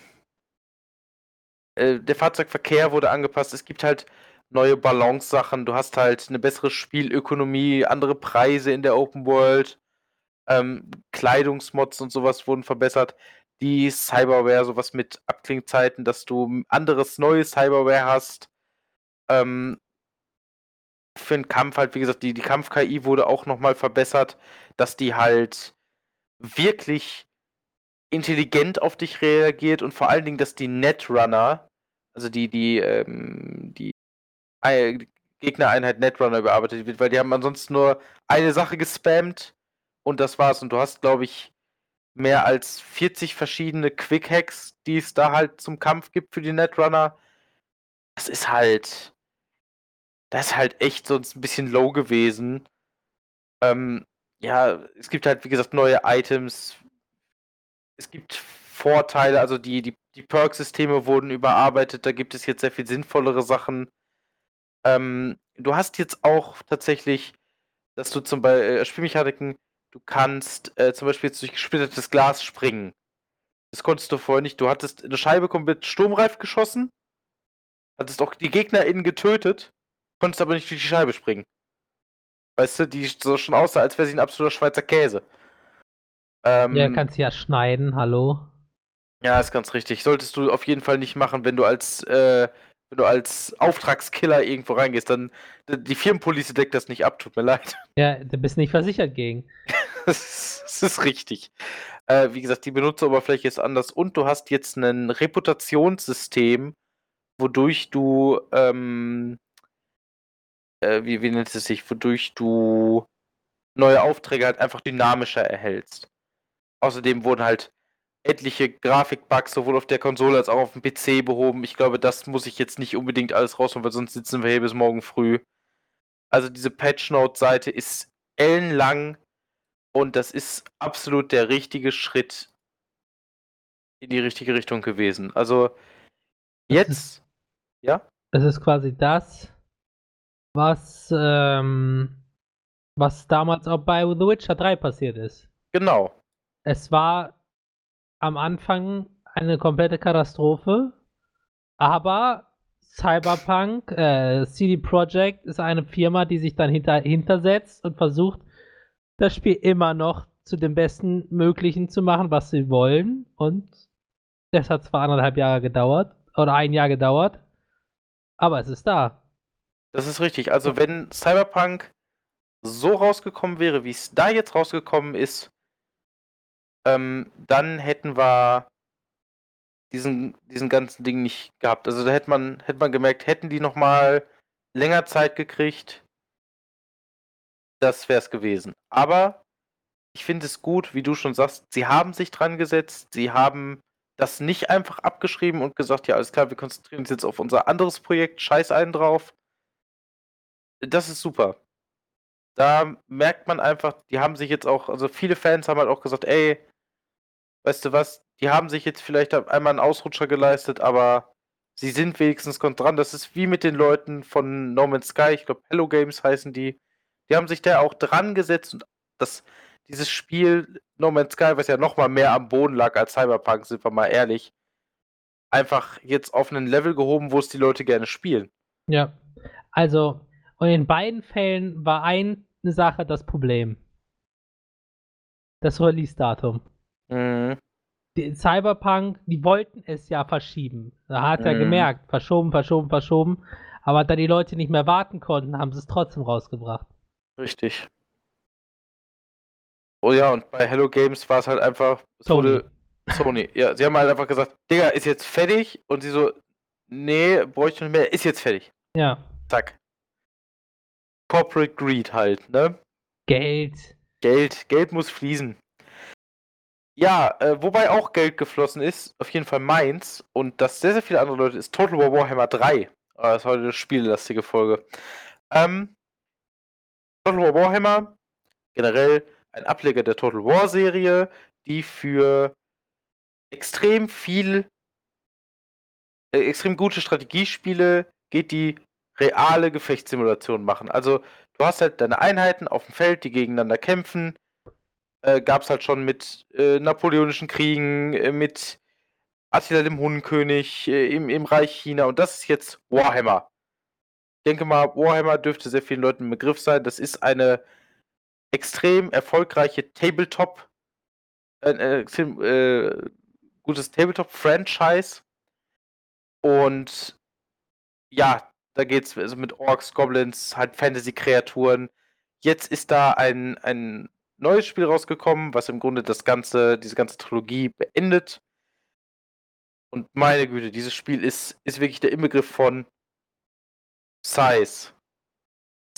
äh, der Fahrzeugverkehr wurde angepasst. Es gibt halt neue Balance-Sachen. Du hast halt eine bessere Spielökonomie, andere Preise in der Open World. Ähm, Kleidungsmods und sowas wurden verbessert. Die Cyberware, sowas mit Abklingzeiten, dass du anderes neues Cyberware hast. Ähm, für den Kampf halt, wie gesagt, die, die Kampf-KI wurde auch nochmal verbessert, dass die halt wirklich intelligent auf dich reagiert und vor allen Dingen, dass die Netrunner, also die, die, ähm, die Gegnereinheit Netrunner überarbeitet wird, weil die haben ansonsten nur eine Sache gespammt und das war's. Und du hast, glaube ich, mehr als 40 verschiedene Quick-Hacks, die es da halt zum Kampf gibt für die Netrunner. Das ist halt. Das ist halt echt sonst ein bisschen low gewesen. Ähm, ja, es gibt halt, wie gesagt, neue Items. Es gibt Vorteile, also die, die, die Perk-Systeme wurden überarbeitet, da gibt es jetzt sehr viel sinnvollere Sachen. Ähm, du hast jetzt auch tatsächlich, dass du zum Beispiel äh, Spielmechaniken, du kannst äh, zum Beispiel jetzt durch gesplittertes Glas springen. Das konntest du vorher nicht. Du hattest eine Scheibe komplett sturmreif geschossen, hattest auch die GegnerInnen getötet, konntest aber nicht durch die Scheibe springen. Weißt du, die so schon aussah, als wäre sie ein absoluter Schweizer Käse. Ähm, ja, kannst ja schneiden, hallo. Ja, ist ganz richtig. Solltest du auf jeden Fall nicht machen, wenn du als äh, wenn du als Auftragskiller irgendwo reingehst, dann die Firmenpolice deckt das nicht ab, tut mir leid. Ja, du bist nicht versichert gegen. das, ist, das ist richtig. Äh, wie gesagt, die Benutzeroberfläche ist anders und du hast jetzt ein Reputationssystem, wodurch du, ähm, äh, wie, wie nennt es sich, wodurch du neue Aufträge halt einfach dynamischer erhältst. Außerdem wurden halt etliche Grafikbugs sowohl auf der Konsole als auch auf dem PC behoben. Ich glaube, das muss ich jetzt nicht unbedingt alles rausholen, weil sonst sitzen wir hier bis morgen früh. Also diese Patch Note Seite ist ellenlang und das ist absolut der richtige Schritt in die richtige Richtung gewesen. Also jetzt, ist, ja? Es ist quasi das, was ähm, was damals auch bei The Witcher 3 passiert ist. Genau. Es war am Anfang eine komplette Katastrophe, aber Cyberpunk, äh, CD Projekt ist eine Firma, die sich dann hinter, hintersetzt und versucht, das Spiel immer noch zu dem besten möglichen zu machen, was sie wollen. Und das hat zwar anderthalb Jahre gedauert oder ein Jahr gedauert, aber es ist da. Das ist richtig. Also wenn Cyberpunk so rausgekommen wäre, wie es da jetzt rausgekommen ist, ähm, dann hätten wir diesen, diesen ganzen Ding nicht gehabt. Also da hätte man, hätte man gemerkt, hätten die nochmal länger Zeit gekriegt, das wäre es gewesen. Aber ich finde es gut, wie du schon sagst, sie haben sich dran gesetzt, sie haben das nicht einfach abgeschrieben und gesagt, ja, alles klar, wir konzentrieren uns jetzt auf unser anderes Projekt, scheiß einen drauf. Das ist super. Da merkt man einfach, die haben sich jetzt auch, also viele Fans haben halt auch gesagt, ey, weißt du was, die haben sich jetzt vielleicht einmal einen Ausrutscher geleistet, aber sie sind wenigstens dran. Das ist wie mit den Leuten von No Man's Sky, ich glaube Hello Games heißen die. Die haben sich da auch dran gesetzt und das, dieses Spiel No Man's Sky, was ja nochmal mehr am Boden lag als Cyberpunk, sind wir mal ehrlich, einfach jetzt auf einen Level gehoben, wo es die Leute gerne spielen. Ja, also, und in beiden Fällen war eine Sache das Problem. das Release-Datum. Mhm. Die Cyberpunk, die wollten es ja verschieben. Da hat er Mhm. gemerkt, verschoben, verschoben, verschoben. Aber da die Leute nicht mehr warten konnten, haben sie es trotzdem rausgebracht. Richtig. Oh ja, und bei Hello Games war es halt einfach, es Sony. wurde Sony. Ja, sie haben halt einfach gesagt, Digga, ist jetzt fertig. Und sie so, nee, bräuchte nicht mehr, ist jetzt fertig. Ja. Zack. Corporate Greed halt, ne? Geld. Geld, Geld muss fließen. Ja, äh, wobei auch Geld geflossen ist, auf jeden Fall meins und das sehr, sehr viele andere Leute, ist Total War Warhammer 3. Aber das ist heute eine spiellastige Folge. Ähm, Total War Warhammer, generell ein Ableger der Total War Serie, die für extrem viel, äh, extrem gute Strategiespiele geht, die reale Gefechtssimulationen machen. Also du hast halt deine Einheiten auf dem Feld, die gegeneinander kämpfen. Äh, Gab es halt schon mit äh, napoleonischen Kriegen, äh, mit Attila dem Hundenkönig äh, im, im Reich China und das ist jetzt Warhammer. Ich denke mal, Warhammer dürfte sehr vielen Leuten ein Begriff sein. Das ist eine extrem erfolgreiche Tabletop, äh, äh, extrem äh, gutes Tabletop-Franchise. Und ja, da geht's also mit Orks, Goblins, halt Fantasy-Kreaturen. Jetzt ist da ein, ein neues Spiel rausgekommen, was im Grunde das ganze, diese ganze Trilogie beendet. Und meine Güte, dieses Spiel ist, ist wirklich der Inbegriff von Size.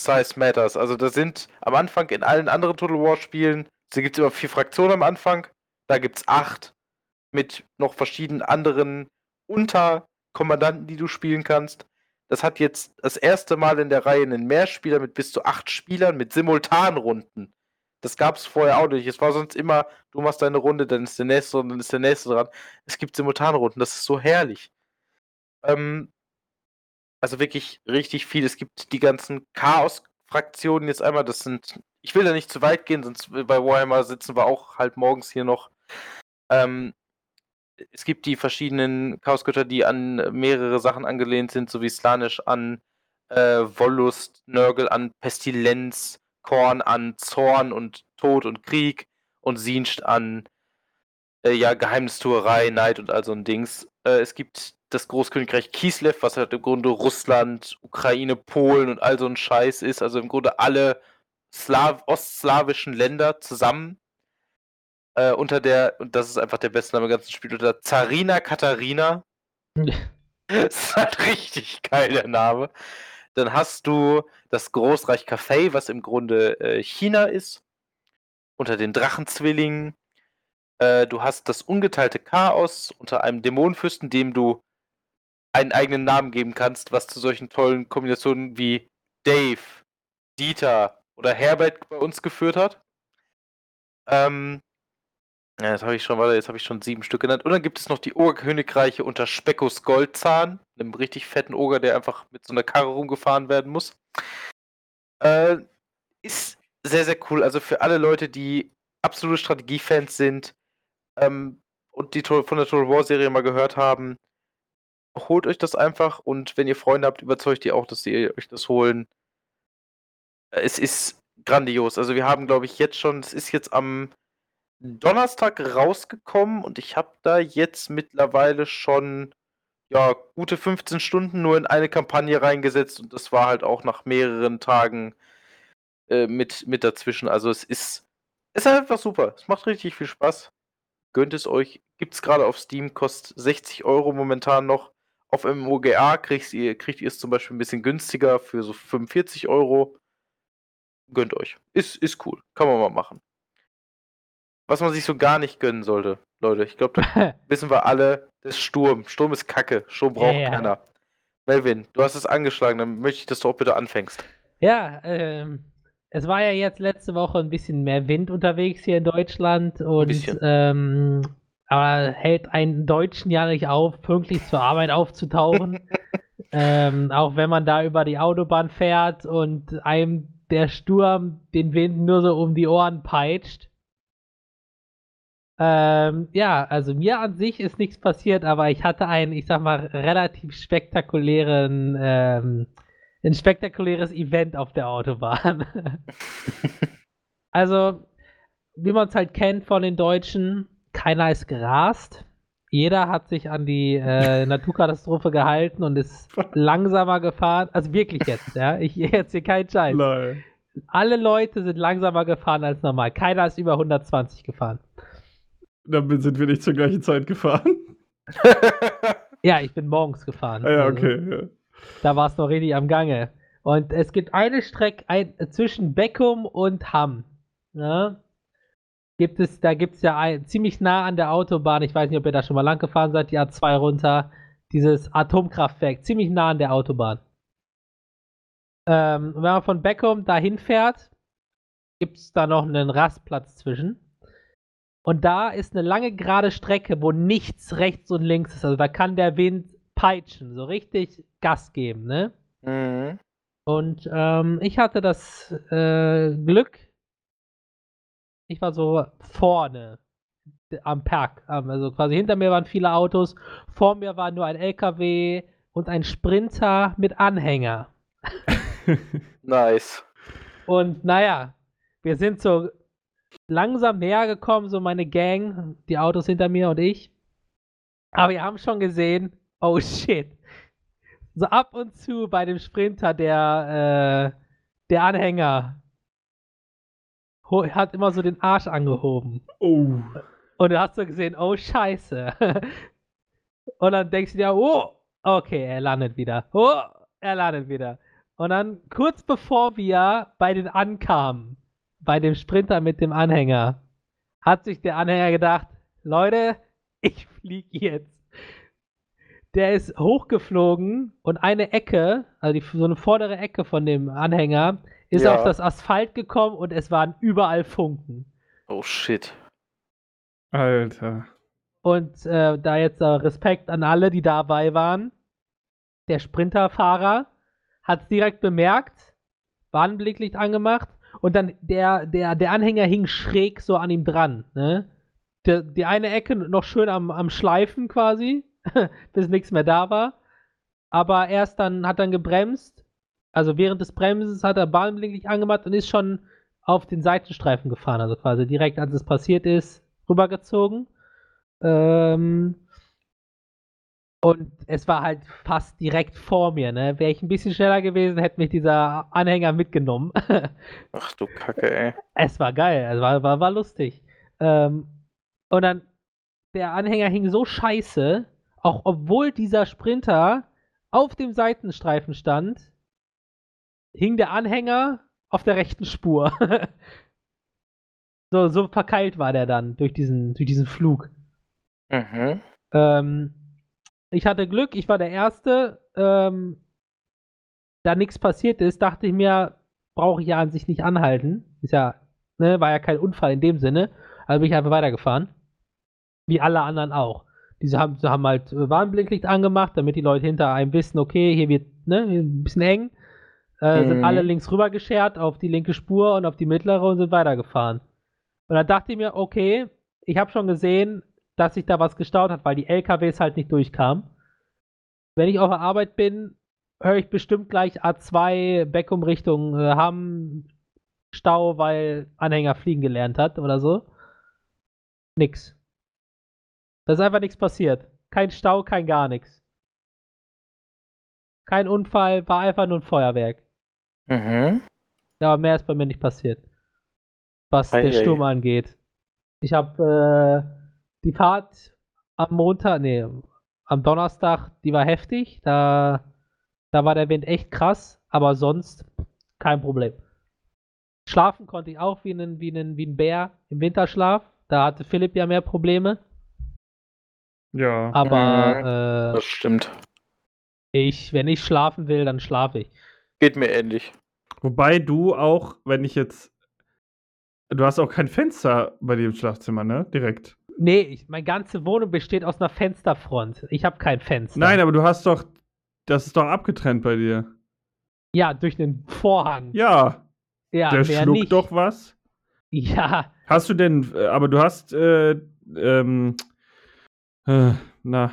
Size Matters. Also da sind am Anfang in allen anderen Total War Spielen, da gibt es immer vier Fraktionen am Anfang, da gibt es acht mit noch verschiedenen anderen Unterkommandanten, die du spielen kannst. Das hat jetzt das erste Mal in der Reihe einen Mehrspieler mit bis zu acht Spielern mit Simultanrunden. Das gab es vorher auch nicht. Es war sonst immer, du machst deine Runde, dann ist der nächste und dann ist der nächste dran. Es gibt Simultanrunden, das ist so herrlich. Ähm, also wirklich richtig viel. Es gibt die ganzen Chaos-Fraktionen jetzt einmal. Das sind, ich will da nicht zu weit gehen, sonst bei Warhammer sitzen wir auch halt morgens hier noch. Ähm, es gibt die verschiedenen Chaosgötter, die an mehrere Sachen angelehnt sind, so wie Slanisch an äh, Wollust, Nörgel an Pestilenz, Korn an Zorn und Tod und Krieg und Sinst an äh, ja, Geheimnistuerei, Neid und all so ein Dings. Äh, es gibt das Großkönigreich Kislev, was halt im Grunde Russland, Ukraine, Polen und all so ein Scheiß ist. Also im Grunde alle Slaw ostslawischen Länder zusammen. Äh, unter der, und das ist einfach der beste Name im ganzen Spiel, unter Zarina Katharina. Das ist halt richtig geil, der Name. Dann hast du das Großreich Cathay, was im Grunde äh, China ist. Unter den Drachenzwillingen. Äh, du hast das ungeteilte Chaos unter einem Dämonenfürsten, dem du einen eigenen Namen geben kannst, was zu solchen tollen Kombinationen wie Dave, Dieter oder Herbert bei uns geführt hat. Ähm, ja, jetzt habe ich schon, warte, jetzt habe ich schon sieben Stück genannt. Und dann gibt es noch die Ogerkönigreiche unter Speckus Goldzahn, einem richtig fetten Oger, der einfach mit so einer Karre rumgefahren werden muss. Äh, ist sehr, sehr cool. Also für alle Leute, die absolute Strategiefans sind ähm, und die von der Total War Serie mal gehört haben, holt euch das einfach und wenn ihr Freunde habt, überzeugt ihr auch, dass sie euch das holen. Es ist grandios. Also wir haben, glaube ich, jetzt schon, es ist jetzt am Donnerstag rausgekommen und ich habe da jetzt mittlerweile schon ja gute 15 Stunden nur in eine Kampagne reingesetzt und das war halt auch nach mehreren Tagen äh, mit, mit dazwischen. Also es ist, ist einfach super. Es macht richtig viel Spaß. Gönnt es euch. Gibt es gerade auf Steam, kostet 60 Euro momentan noch. Auf MOGA kriegt ihr, kriegt ihr es zum Beispiel ein bisschen günstiger für so 45 Euro. Gönnt euch. Ist, ist cool. Kann man mal machen. Was man sich so gar nicht gönnen sollte, Leute. Ich glaube, da wissen wir alle, das ist Sturm. Sturm ist Kacke. Sturm braucht Ja, ja. keiner. Melvin, du hast es angeschlagen, dann möchte ich, dass du auch bitte anfängst. Ja, ähm, es war ja jetzt letzte Woche ein bisschen mehr Wind unterwegs hier in Deutschland und ähm, aber hält einen Deutschen ja nicht auf, pünktlich zur Arbeit aufzutauchen. ähm, auch wenn man da über die Autobahn fährt und einem der Sturm den Wind nur so um die Ohren peitscht. Ähm, ja, also mir an sich ist nichts passiert, aber ich hatte einen, ich sag mal, relativ spektakulären, ähm, ein spektakuläres Event auf der Autobahn. also, wie man es halt kennt von den Deutschen, keiner ist gerast. Jeder hat sich an die äh, Naturkatastrophe gehalten und ist langsamer gefahren. Also wirklich jetzt, ja. Ich jetzt hier keinen Scheiß. Lol. Alle Leute sind langsamer gefahren als normal. Keiner ist über 120 gefahren. Damit sind wir nicht zur gleichen Zeit gefahren. Ja, ich bin morgens gefahren. Ah, ja, Also, okay. Ja. Da war es noch richtig am Gange. Und es gibt eine Strecke ein, zwischen Beckum und Hamm. Ja? Gibt es, da gibt es ja ein, ziemlich nah an der Autobahn, ich weiß nicht, ob ihr da schon mal lang gefahren seid, die A2 runter, dieses Atomkraftwerk, ziemlich nah an der Autobahn. Ähm, wenn man von Beckum dahin fährt, gibt es da noch einen Rastplatz zwischen. Und da ist eine lange gerade Strecke, wo nichts rechts und links ist. Also da kann der Wind peitschen, so richtig Gas geben, ne? Mhm. Und ähm, ich hatte das äh, Glück, ich war so vorne am Park. am- Also quasi hinter mir waren viele Autos, vor mir war nur ein LKW und ein Sprinter mit Anhänger. Nice. Und naja, wir sind so langsam näher gekommen, so meine Gang, die Autos hinter mir und ich. Aber wir haben schon gesehen, oh shit. So ab und zu bei dem Sprinter, der, äh, der Anhänger hat immer so den Arsch angehoben. Oh. Und du hast so gesehen, oh scheiße. und dann denkst du dir, oh, okay, er landet wieder. Oh, er landet wieder. Und dann kurz bevor wir bei den ankamen, bei dem Sprinter mit dem Anhänger, hat sich der Anhänger gedacht, Leute, ich fliege jetzt. Der ist hochgeflogen und eine Ecke, also die, so eine vordere Ecke von dem Anhänger, ist Ja. auf das Asphalt gekommen und es waren überall Funken. Oh shit. Alter. Und äh, da jetzt äh, Respekt an alle, die dabei waren. Der Sprinterfahrer hat es direkt bemerkt, Warnblicklicht angemacht und dann der, der, der Anhänger hing schräg so an ihm dran. Ne? Der, die eine Ecke noch schön am, am Schleifen quasi, bis nichts mehr da war. Aber erst dann hat dann gebremst. Also während des Bremsens hat er Warnblicklicht angemacht und ist schon auf den Seitenstreifen gefahren. Also quasi direkt als es passiert ist, rübergezogen. Ähm, und es war halt fast direkt vor mir, ne? Wäre ich ein bisschen schneller gewesen, hätte mich dieser Anhänger mitgenommen. Ach du Kacke, ey. es war geil, es war, war, war lustig. Ähm, und dann, der Anhänger hing so scheiße, auch obwohl dieser Sprinter auf dem Seitenstreifen stand, hing der Anhänger auf der rechten Spur. so, so verkeilt war der dann durch diesen, durch diesen Flug. Mhm. Ähm, ich hatte Glück, ich war der Erste. Ähm, da nichts passiert ist, dachte ich mir, brauche ich ja an sich nicht anhalten. Ist ja, ne, war ja kein Unfall in dem Sinne. Also bin ich einfach weitergefahren. Wie alle anderen auch. Diese haben, haben halt äh, Warnblinklicht angemacht, damit die Leute hinter einem wissen, okay, hier wird ne, hier ein bisschen eng. Äh, Sind Mhm. alle links rüber geschert auf die linke Spur und auf die mittlere und sind weitergefahren. Und dann dachte ich mir, okay, ich habe schon gesehen, dass sich da was gestaut hat, weil die LKWs halt nicht durchkamen. Wenn ich auf der Arbeit bin, höre ich bestimmt gleich A2 Beckum Richtung äh, Hamm Stau, weil Anhänger fliegen gelernt hat oder so. Nix. Da ist einfach nichts passiert. Kein Stau, kein gar nichts. Kein Unfall, war einfach nur ein Feuerwerk. Mhm. Ja, aber mehr ist bei mir nicht passiert. Was Ei, der ei. Sturm angeht. Ich habe äh, die Fahrt am Montag, nee, am Donnerstag, die war heftig. Da, da war der Wind echt krass, aber sonst kein Problem. Schlafen konnte ich auch wie ein, wie ein, wie ein Bär im Winterschlaf. Da hatte Philipp ja mehr Probleme. Ja. Aber Das stimmt. äh, ich, wenn ich schlafen will, dann schlafe ich. Geht mir ähnlich. Wobei du auch, wenn ich jetzt. Du hast auch kein Fenster bei dir im Schlafzimmer, ne? Direkt. Nee, ich, meine ganze Wohnung besteht aus einer Fensterfront. Ich habe kein Fenster. Nein, aber du hast doch. Das ist doch abgetrennt bei dir. Ja, durch einen Vorhang. Ja, Ja, der schluckt nicht. doch was. Ja, Hast du denn. äh, Aber du hast. Äh, ähm. Äh, na.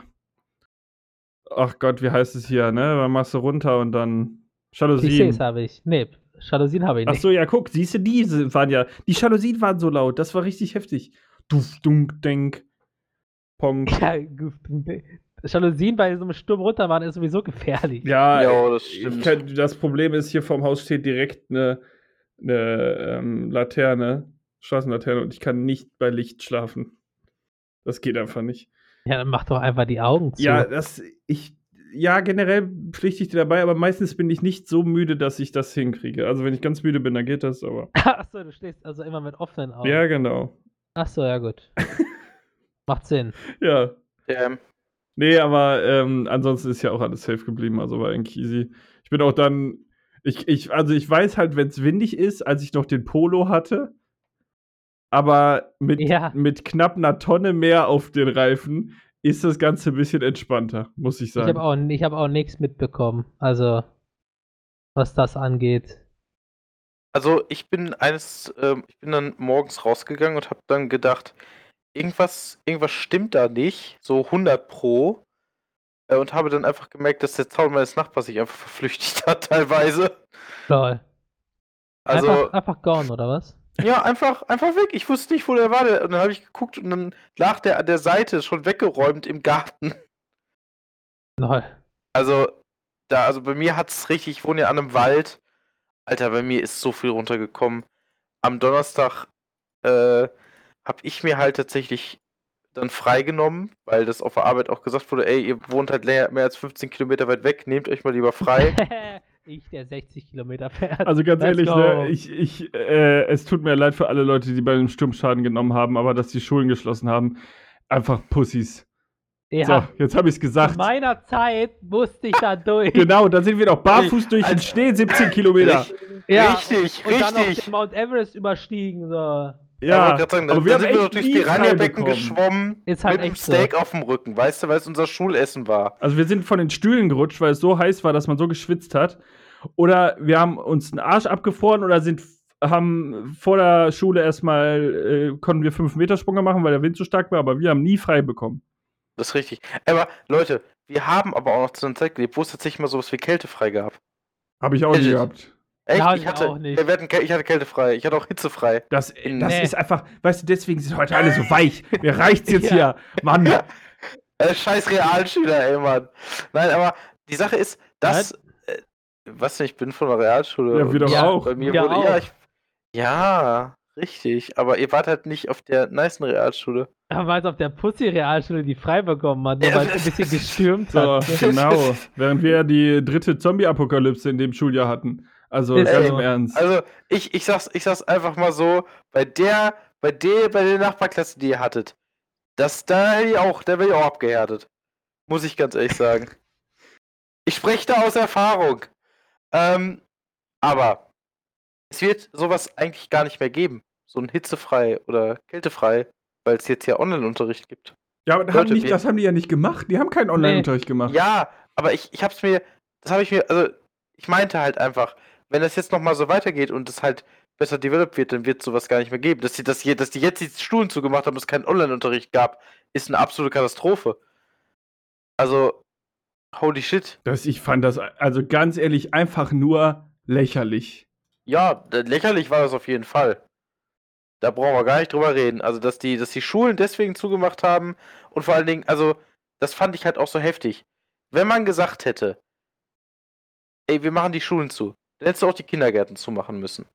Ach Gott, wie heißt es hier, ne? Dann machst du runter und dann. Jalousien. PCs habe ich. Nee, Jalousien habe ich Ach nicht. so, ja, guck, siehst du, diese waren ja. Die Jalousien waren so laut, das war richtig heftig. Duf, dunk, denk. Pong. Ja. Jalousien bei so einem Sturm runtermachen ist sowieso gefährlich. Ja, Ja, das ich stimmt. das Problem ist, hier vorm Haus steht direkt eine, eine ähm, Laterne, Straßenlaterne, und ich kann nicht bei Licht schlafen. Das geht einfach nicht. Ja, dann mach doch einfach die Augen zu. Ja, das, ich, ja, generell pflichte ich dir dabei, aber meistens bin ich nicht so müde, dass ich das hinkriege. Also, wenn ich ganz müde bin, dann geht das, aber. Achso, du stehst also immer mit offenen Augen. Ja, genau. Achso, ja gut. Macht Sinn. Ja. Ähm, Nee, aber ähm, ansonsten ist ja auch alles safe geblieben, also war eigentlich easy. Ich bin auch dann, ich, ich, also ich weiß halt, wenn es windig ist, als ich noch den Polo hatte, aber mit, Ja. mit knapp einer Tonne mehr auf den Reifen ist das Ganze ein bisschen entspannter, muss ich Ich sagen. habe auch, ich hab auch nichts mitbekommen. Also, was das angeht. Also ich bin eines, ähm, ich bin dann morgens rausgegangen und habe dann gedacht, irgendwas, irgendwas stimmt da nicht, so 100 pro. Äh, und habe dann einfach gemerkt, dass der Zaun meines Nachbars sich einfach verflüchtigt hat teilweise. Lol. Also einfach, einfach gone, oder was? ja, einfach, einfach weg. Ich wusste nicht, wo der war. Und dann habe ich geguckt und dann lag der an der Seite schon weggeräumt im Garten. Lol. Also, da, also bei mir hat's richtig, ich wohne ja an einem Wald. Alter, bei mir ist so viel runtergekommen. Am Donnerstag äh, habe ich mir halt tatsächlich dann freigenommen, weil das auf der Arbeit auch gesagt wurde, ey, ihr wohnt halt länger, mehr als 15 Kilometer weit weg, nehmt euch mal lieber frei. ich, der 60 Kilometer fährt. also ganz Let's ehrlich, ne, ich, ich, äh, es tut mir leid für alle Leute, die bei dem Sturm Schaden genommen haben, aber dass die Schulen geschlossen haben, einfach Pussys. Ja, So, jetzt habe ich es gesagt. meiner Zeit musste ich da durch. Genau, dann sind wir noch barfuß durch den Alter. Schnee, 17 Kilometer. Richtig, Ja, richtig, Und dann noch richtig. den Mount Everest überstiegen. So. Ja, sagen, aber wir sind wir noch durchs Piranha-Becken geschwommen Ist halt mit einem echt so. Steak auf dem Rücken, weißt du, weil es unser Schulessen war. Also wir sind von den Stühlen gerutscht, weil es so heiß war, dass man so geschwitzt hat. Oder wir haben uns den Arsch abgefroren oder sind haben vor der Schule erstmal äh, konnten wir 5 Meter Sprünge machen, weil der Wind so stark war, aber wir haben nie frei bekommen. Das ist richtig. Aber Leute, wir haben aber auch noch zu einer Zeit gelebt, wo es tatsächlich mal sowas wie Kälte frei gab. Habe ich auch nie gehabt. Echt? Ja, ich, hatte, auch nicht. Wir hatten, ich hatte kältefrei. Ich hatte auch hitzefrei. Das, das Nee. ist einfach, weißt du, deswegen sind heute alle so weich. Mir reicht's jetzt Ja. hier. Mann. Äh, scheiß Realschüler, ey, Mann. Nein, aber die Sache ist, dass. Äh, was denn, ich bin von der Realschule. Ja, wir doch Ja, auch. Bei mir wir wurde. auch. Ja, ich, ja, richtig. Aber ihr wart halt nicht auf der nicen Realschule. Aber weil es auf der Pussy-Realschule die frei bekommen hat, nur Ja, weil es ein bisschen gestürmt So, hat. genau. Während wir die dritte Zombie-Apokalypse in dem Schuljahr hatten. Also Ist ganz so. im Ernst. Also, ich, ich, sag's, ich sag's einfach mal so: bei der, bei der, bei der Nachbarklasse, die ihr hattet, das, da hätte ich auch, da wäre ich auch abgehärtet. Muss ich ganz ehrlich sagen. Ich spreche da aus Erfahrung. Ähm, aber es wird sowas eigentlich gar nicht mehr geben. So ein hitzefrei oder kältefrei, weil es jetzt ja Online-Unterricht gibt. ja, aber haben, nicht, das haben die ja nicht gemacht. Die haben keinen Online-Unterricht gemacht. Ja, aber ich, ich hab's mir, das habe ich mir, also ich meinte halt einfach, wenn das jetzt nochmal so weitergeht und es halt besser developed wird, dann wird sowas gar nicht mehr geben. Dass die, dass die, dass die jetzt die Schulen zugemacht haben, dass es keinen Online-Unterricht gab, ist eine absolute Katastrophe. Also, holy shit. Das, ich fand das, also ganz ehrlich, einfach nur lächerlich. Ja, lächerlich war das auf jeden Fall. Da brauchen wir gar nicht drüber reden. Also, dass die, dass die Schulen deswegen zugemacht haben und vor allen Dingen, also, das fand ich halt auch so heftig. Wenn man gesagt hätte, ey, wir machen die Schulen zu, dann hättest du auch die Kindergärten zumachen müssen.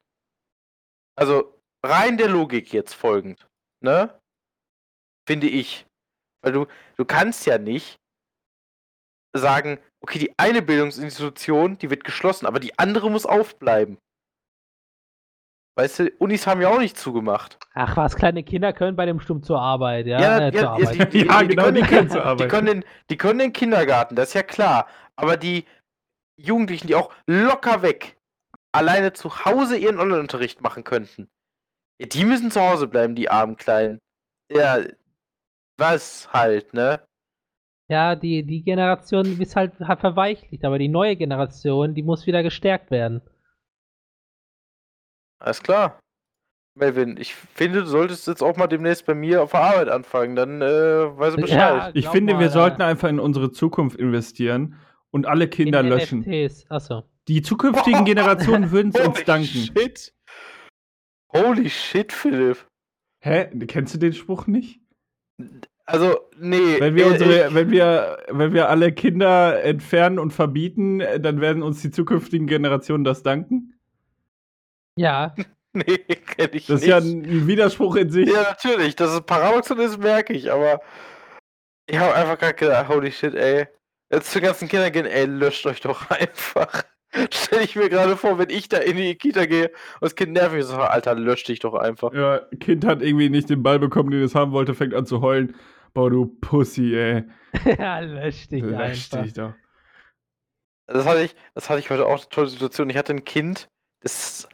Also, rein der Logik jetzt folgend, ne? Finde ich. Weil du, du kannst ja nicht sagen, okay, die eine Bildungsinstitution, die wird geschlossen, aber die andere muss aufbleiben. Weißt du, Unis haben ja auch nicht zugemacht. Ach was, kleine Kinder können bei dem Sturm zur Arbeit, ja? Ja, äh, ja, zur ja, Arbeit. die- ja, genau, können die den- können zur Die Arbeit. können, den, die können den Kindergarten, das ist ja klar. Aber die Jugendlichen, die auch locker weg alleine zu Hause ihren Online-Unterricht machen könnten, ja, die müssen zu Hause bleiben, die armen Kleinen. Ja, was halt, ne? Ja, die, die Generation ist halt hat verweichlicht, aber die neue Generation, die muss wieder gestärkt werden. Alles klar. Melvin, ich finde, du solltest jetzt auch mal demnächst bei mir auf der Arbeit anfangen, dann äh, weiß ich Bescheid. Ja, Ich finde, mal, wir da- sollten einfach in unsere Zukunft investieren und alle Kinder in löschen. NFTs. Achso. Die zukünftigen Generationen würden es uns Holy danken. Shit. Holy shit, Philipp. Hä? Kennst du den Spruch nicht? Also, nee. Wenn wir, äh, unsere, ich- wenn, wir, wenn wir alle Kinder entfernen und verbieten, äh, dann werden uns die zukünftigen Generationen das danken? Ja, Nee, kenn ich Das ist nicht. ja ein, Widerspruch in sich. Ja, natürlich, dass es Paradoxon ist, merke ich, aber ich habe einfach gerade gedacht, holy shit, ey. Jetzt zu ganzen Kindern gehen, ey, löscht euch doch einfach. Stell ich mir gerade vor, wenn ich da in die Kita gehe und das Kind nervt mich, so, Alter, lösch dich doch einfach. Ja, Kind hat irgendwie nicht den Ball bekommen, den es haben wollte, fängt an zu heulen. Boah, du Pussy, ey. ja, lösch dich Lösch einfach. dich doch. Das hatte ich, das hatte ich heute auch eine tolle Situation. Ich hatte ein Kind, das,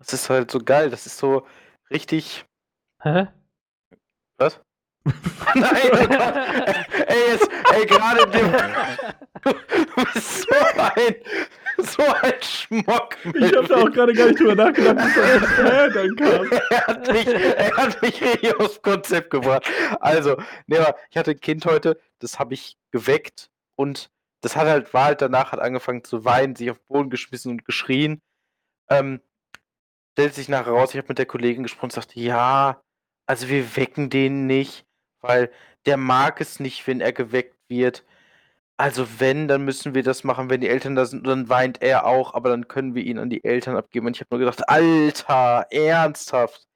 das ist halt so geil, das ist so richtig. Hä? Was? Nein, oh Gott. ey, jetzt, ey, gerade dem. Du bist so ein, so ein Schmock. Ich hab da auch gerade gar nicht drüber nachgedacht, bis Hä dann kam. er, hat mich, er hat mich richtig aufs Konzept gebracht. Also, nee, aber ich hatte ein Kind heute, das habe ich geweckt und das hat halt, war halt danach, hat angefangen zu weinen, sich auf den Boden geschmissen und geschrien. Ähm, stellt sich nachher raus, ich habe mit der Kollegin gesprochen und sagte, ja, also wir wecken den nicht, weil der mag es nicht, wenn er geweckt wird. Also wenn, dann müssen wir das machen, wenn die Eltern da sind, dann weint er auch, aber dann können wir ihn an die Eltern abgeben. Und ich habe nur gedacht, Alter, ernsthaft.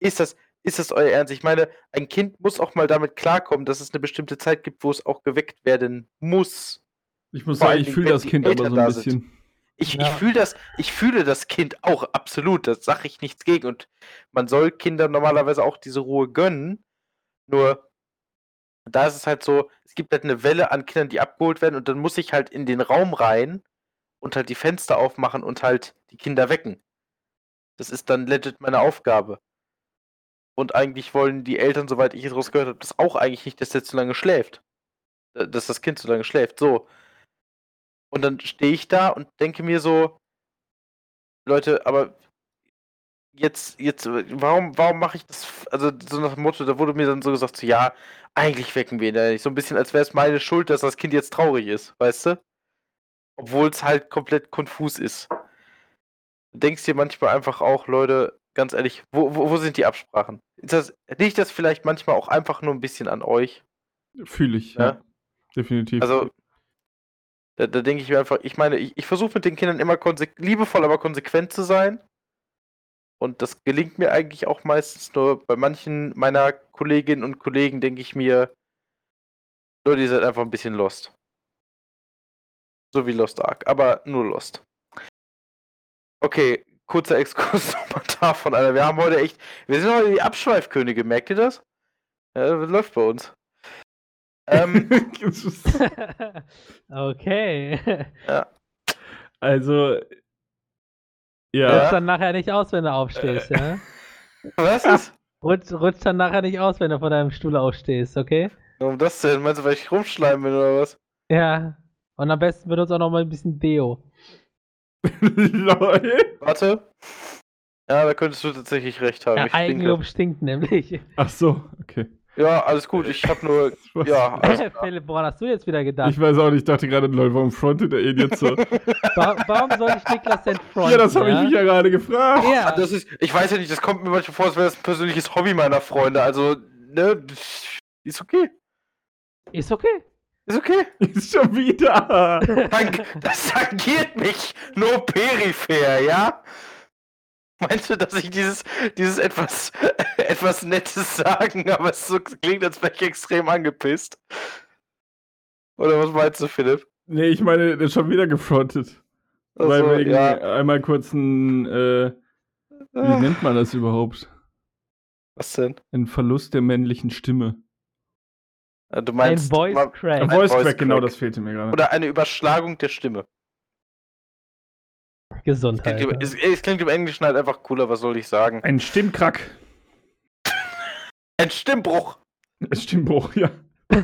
Ist das, ist das euer Ernst? Ich meine, ein Kind muss auch mal damit klarkommen, dass es eine bestimmte Zeit gibt, wo es auch geweckt werden muss. Ich muss Vor sagen, ich fühle das Kind aber so ein da sind. Ich, Ja. ich fühle das, ich fühle das Kind auch absolut. Das sage ich nichts gegen. Und man soll Kindern normalerweise auch diese Ruhe gönnen. Nur da ist es halt so, es gibt halt eine Welle an Kindern, die abgeholt werden und dann muss ich halt in den Raum rein und halt die Fenster aufmachen und halt die Kinder wecken. Das ist dann legit meine Aufgabe. Und eigentlich wollen die Eltern, soweit ich es rausgehört habe, das auch eigentlich nicht, dass der zu lange schläft. Äh, Dass das Kind zu lange schläft. So. Und dann stehe ich da und denke mir so, Leute, aber jetzt, jetzt, warum, warum mache ich das? Also so nach dem Motto, da wurde mir dann so gesagt, so, ja, eigentlich wecken wir ihn ja nicht. So ein bisschen, als wäre es meine Schuld, dass das Kind jetzt traurig ist, weißt du? Obwohl es halt komplett konfus ist. Du denkst dir manchmal einfach auch, Leute, ganz ehrlich, wo, wo, wo sind die Absprachen? Ist das, liegt das vielleicht manchmal auch einfach nur ein bisschen an euch? Fühle ich, ja. Ja. Definitiv. Also, da, da denke ich mir einfach, ich meine, ich, ich versuche mit den Kindern immer liebevoll, aber konsequent zu sein. Und das gelingt mir eigentlich auch meistens nur bei manchen meiner Kolleginnen und Kollegen, denke ich mir, Leute, ihr seid einfach ein bisschen lost. So wie Lost Ark, aber nur Lost. Okay, kurzer Exkurs nochmal davon, Alter. Wir haben heute echt, wir sind heute die Abschweifkönige, merkt ihr das? Ja, das läuft bei uns. Ähm, okay. also, ja. Rutsch dann nachher nicht aus, wenn du aufstehst, ja? was ist? Rutsch, rutsch dann nachher nicht aus, wenn du von deinem Stuhl aufstehst, okay? Warum das denn? Meinst du, weil ich rumschleimen bin oder was? Ja. Und am besten benutzt auch noch mal ein bisschen Deo. Lol. Warte. Ja, da könntest du tatsächlich recht haben. Ja. Eigenlob stinkt nämlich. Ach so, okay. Ja, alles gut. Ich hab nur. Ja. Philipp, woran hast du jetzt wieder gedacht? Ich weiß auch nicht, ich dachte gerade, lol, warum frontet er ihn jetzt so? Wa warum soll ich Niklas denn fronten? ja, das habe ich mich ja gerade gefragt. Ja. Das ist, ich weiß ja nicht, das kommt mir manchmal vor, als wäre das ein persönliches Hobby meiner Freunde. Also, ne, ist okay. Ist okay. Ist okay. Ist schon wieder. Das tangiert mich nur peripher, ja? Meinst du, dass ich dieses, dieses etwas, etwas Nettes sagen, aber es so klingt, als wäre ich extrem angepisst? Oder was meinst du, Philipp? Nee, ich meine, der ist schon wieder gefrontet. Weil Also, wegen ja. einmal kurz ein, äh, wie nennt man das überhaupt? Was denn? Ein Verlust der männlichen Stimme. Äh, Du Ein meinst Voice ma- Crack. Ein Ein Voice Voice Crack, genau, das fehlte mir gerade. oder eine Überschlagung der Stimme. Es Gesundheit. klingt, im- es, es klingt im Englischen halt einfach cooler, was soll ich sagen? Ein Stimmkrack. Ein Stimmbruch. Stimmbruch, ja.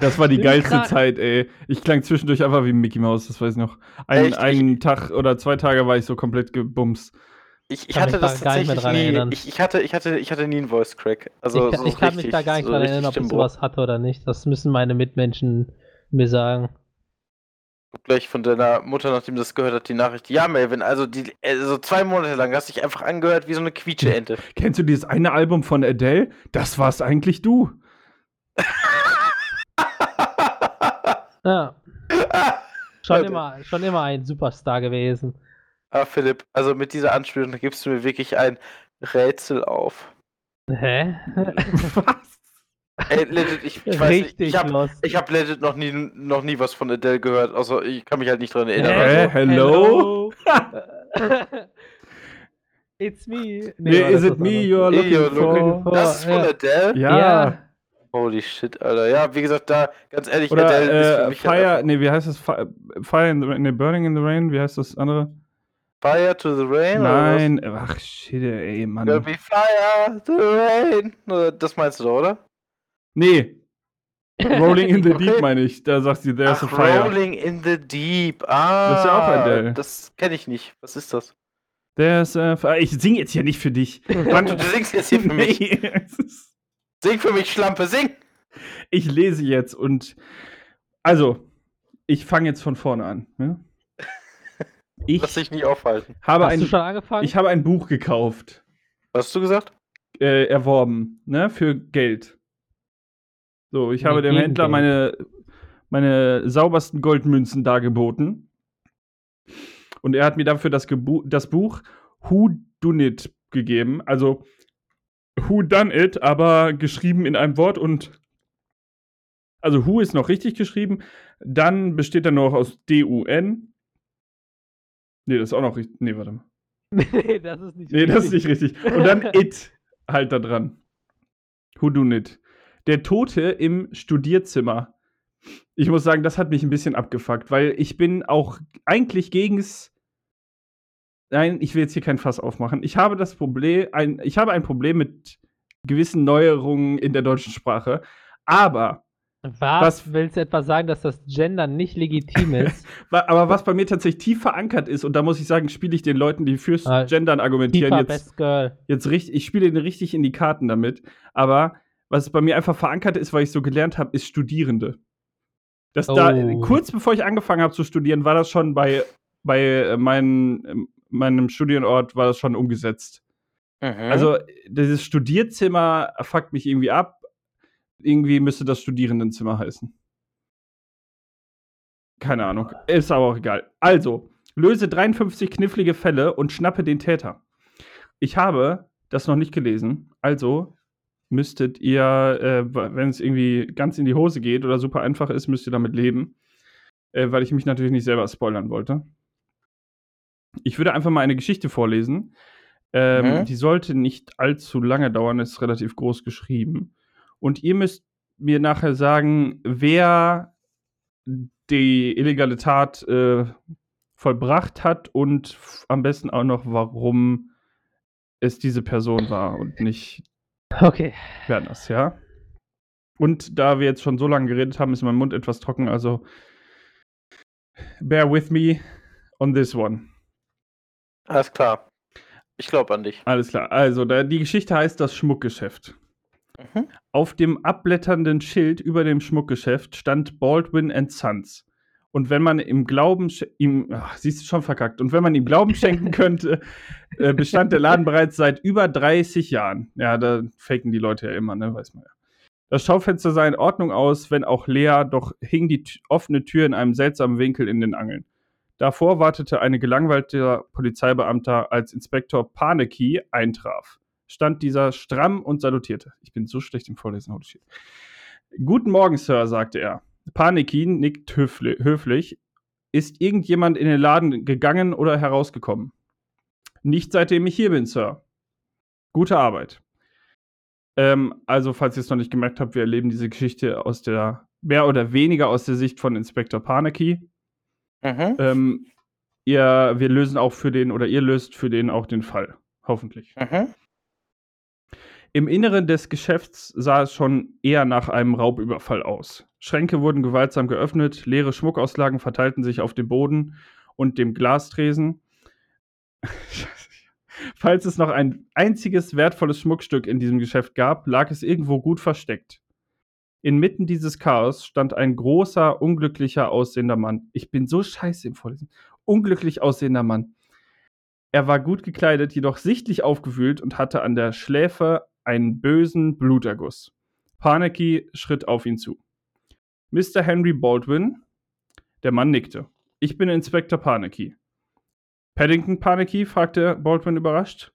Das war die geilste. Zeit, ey. Ich klang zwischendurch einfach wie Mickey Mouse, das weiß ich noch. Ein, Echt? einen Tag oder zwei Tage war ich so komplett gebumst. Ich, ich hatte mich da das tatsächlich nie. Ich, ich, hatte, ich, hatte, ich hatte nie einen Voice Crack. Also, ich, so ich kann mich richtig- da gar nicht so dran erinnern, ob ich sowas hatte oder nicht. Das müssen meine Mitmenschen mir sagen. Gleich von deiner Mutter, nachdem das gehört hat, die Nachricht. Ja, Melvin, also die, also zwei Monate lang hast du dich einfach angehört wie so eine Quietscheente. Kennst du dieses eine Album von Adele? Das warst eigentlich du. Ja. Schon immer, schon immer ein Superstar gewesen. ah, Philipp, also mit dieser Anspielung gibst du mir wirklich ein Rätsel auf. Hä? Was? Ey, legit, ich, ich weiß nicht, ich hab, lost. ich hab legit noch nie, noch nie was von Adele gehört, also ich kann mich halt nicht dran erinnern. Hä? Also, hello? hello? It's me. Nee, war is das it me you're looking you're looking for? das ist von ja. Adele? Ja. Ja. Holy shit, Alter. Ja, wie gesagt, da, ganz ehrlich, Oder Adele ist für äh, mich halt Fire, einfach- nee, wie heißt das? Fi- Fire in the Rain, nee, Burning in the Rain, wie heißt das andere? Fire to the Rain? oder was? Nein, ach shit, ey, Gonna Mann. be fire to the rain. Das meinst du doch, oder? Nee, Rolling in the Okay. Deep meine ich. Da sagt sie, there's Ach, a fire. Rolling in the Deep. Ah, Das ist ja auch Adele. Das kenne ich nicht. Was ist das? There's a fire. Ich sing jetzt hier nicht für dich. Mann, du singst jetzt hier für mich. Nee, Sing für mich, Schlampe, sing! ich lese jetzt und also, ich fange jetzt von vorne an. Ne? Ich Lass dich nicht aufhalten. habe Hast du ein, schon angefangen? ich habe ein Buch gekauft, Was hast du gesagt? äh, erworben, ne, für Geld. So, ich Nee, habe dem Händler meine, meine saubersten Goldmünzen dargeboten. Und er hat mir dafür das, Gebu das Buch Who Done It gegeben. Also Who Done It, aber geschrieben in einem Wort und also Who ist noch richtig geschrieben. Dann besteht er noch aus D-U-N. Nee, das ist auch noch richtig. Nee, warte mal. nee, das ist nicht Nee, das ist richtig. nicht richtig. Und dann It halt da dran. Who do it? Der Tote im Studierzimmer. Ich muss sagen, das hat mich ein bisschen abgefuckt, weil ich bin auch eigentlich gegens. Nein, ich will jetzt hier kein Fass aufmachen. Ich habe das Problem, ein, ich habe ein Problem mit gewissen Neuerungen in der deutschen Sprache. Aber, Was? Was- Willst du etwa sagen, dass das Gender nicht legitim ist? aber was bei mir tatsächlich tief verankert ist, und da muss ich sagen, spiele ich den Leuten, die fürs Ah, Gendern argumentieren, jetzt jetzt richtig, ich spiele den richtig in die Karten damit, aber was bei mir einfach verankert ist, weil ich so gelernt habe, ist Studierende. Das da, Oh. kurz bevor ich angefangen habe zu studieren, war das schon bei, bei äh, mein, ähm, meinem Studienort war das schon umgesetzt. Mhm. Also dieses Studierzimmer fuckt mich irgendwie ab. Irgendwie müsste das Studierendenzimmer heißen. Keine Ahnung. Ist aber auch egal. Also, löse 53 knifflige Fälle und schnappe den Täter. Ich habe das noch nicht gelesen. Also müsstet ihr, äh, wenn es irgendwie ganz in die Hose geht oder super einfach ist, müsst ihr damit leben. Äh, weil ich mich natürlich nicht selber spoilern wollte. Ich würde einfach mal eine Geschichte vorlesen. Ähm, Mhm. Die sollte nicht allzu lange dauern, ist relativ groß geschrieben. Und ihr müsst mir nachher sagen, wer die illegale Tat äh, vollbracht hat und am besten auch noch, warum es diese Person war und nicht Okay. Werners, ja? Und da wir jetzt schon so lange geredet haben, ist mein Mund etwas trocken, also bear with me on this one. Alles klar. Ich glaube an dich. Alles klar. Also, da, die Geschichte heißt das Schmuckgeschäft. Mhm. Auf dem abblätternden Schild über dem Schmuckgeschäft stand Baldwin and Sons. Und wenn man im Glauben ihm, ach, siehst du schon verkackt, und wenn man ihm Glauben schenken könnte, äh, bestand der Laden bereits seit über 30 Jahren. Ja, da faken die Leute ja immer, ne, weiß man ja. Das Schaufenster sah in Ordnung aus, wenn auch leer, doch hing die offene Tür in einem seltsamen Winkel in den Angeln. Davor wartete eine gelangweilte Polizeibeamter, als Inspektor Paneki eintraf. Stand dieser stramm und salutierte. Ich bin so schlecht im Vorlesen, holy shit. Guten Morgen, Sir, sagte er. Paneki nickt höfli höflich. Ist irgendjemand in den Laden gegangen oder herausgekommen? Nicht seitdem ich hier bin, Sir. Gute Arbeit. Ähm, also, falls ihr es noch nicht gemerkt habt, wir erleben diese Geschichte aus der, mehr oder weniger aus der Sicht von Inspektor Paneki. Mhm. Ähm, ihr, wir lösen auch für den, oder ihr löst für den auch den Fall. Hoffentlich. Mhm. Im Inneren des Geschäfts sah es schon eher nach einem Raubüberfall aus. Schränke wurden gewaltsam geöffnet, leere Schmuckauslagen verteilten sich auf dem Boden und dem Glastresen. Falls es noch ein einziges wertvolles Schmuckstück in diesem Geschäft gab, lag es irgendwo gut versteckt. Inmitten dieses Chaos stand ein großer, unglücklicher aussehender Mann. Ich bin so scheiße im Vorlesen. Unglücklich aussehender Mann. Er war gut gekleidet, jedoch sichtlich aufgewühlt und hatte an der Schläfe einen bösen Bluterguss. Paneki schritt auf ihn zu. Mr. Henry Baldwin? Der Mann nickte. Ich bin Inspektor Paneki. Paddington Paneki? fragte Baldwin überrascht.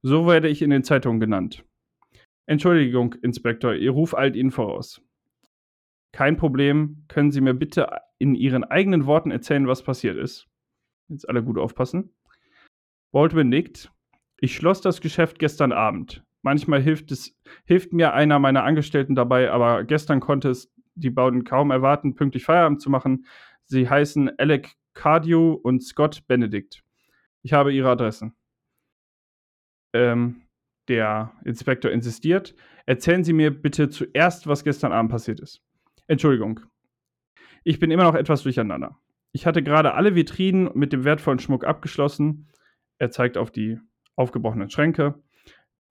So werde ich in den Zeitungen genannt. Entschuldigung, Inspektor, Ihr Ruf eilt Ihnen voraus. Kein Problem. Können Sie mir bitte in Ihren eigenen Worten erzählen, was passiert ist? Jetzt alle gut aufpassen. Baldwin nickt. Ich schloss das Geschäft gestern Abend. Manchmal hilft es, hilft mir einer meiner Angestellten dabei, aber gestern konnte es die beiden kaum erwarten, pünktlich Feierabend zu machen. Sie heißen Alec Cardew und Scott Benedict. Ich habe ihre Adressen. Ähm, der Inspektor insistiert. Erzählen Sie mir bitte zuerst, was gestern Abend passiert ist. Entschuldigung. Ich bin immer noch etwas durcheinander. Ich hatte gerade alle Vitrinen mit dem wertvollen Schmuck abgeschlossen. Er zeigt auf die aufgebrochenen Schränke.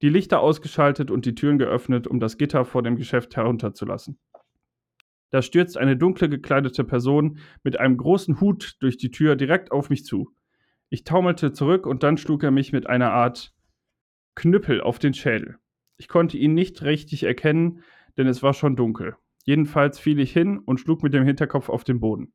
Die Lichter ausgeschaltet und die Türen geöffnet, um das Gitter vor dem Geschäft herunterzulassen. Da stürzt eine dunkle gekleidete Person mit einem großen Hut durch die Tür direkt auf mich zu. Ich taumelte zurück und dann schlug er mich mit einer Art Knüppel auf den Schädel. Ich konnte ihn nicht richtig erkennen, denn es war schon dunkel. Jedenfalls fiel ich hin und schlug mit dem Hinterkopf auf den Boden.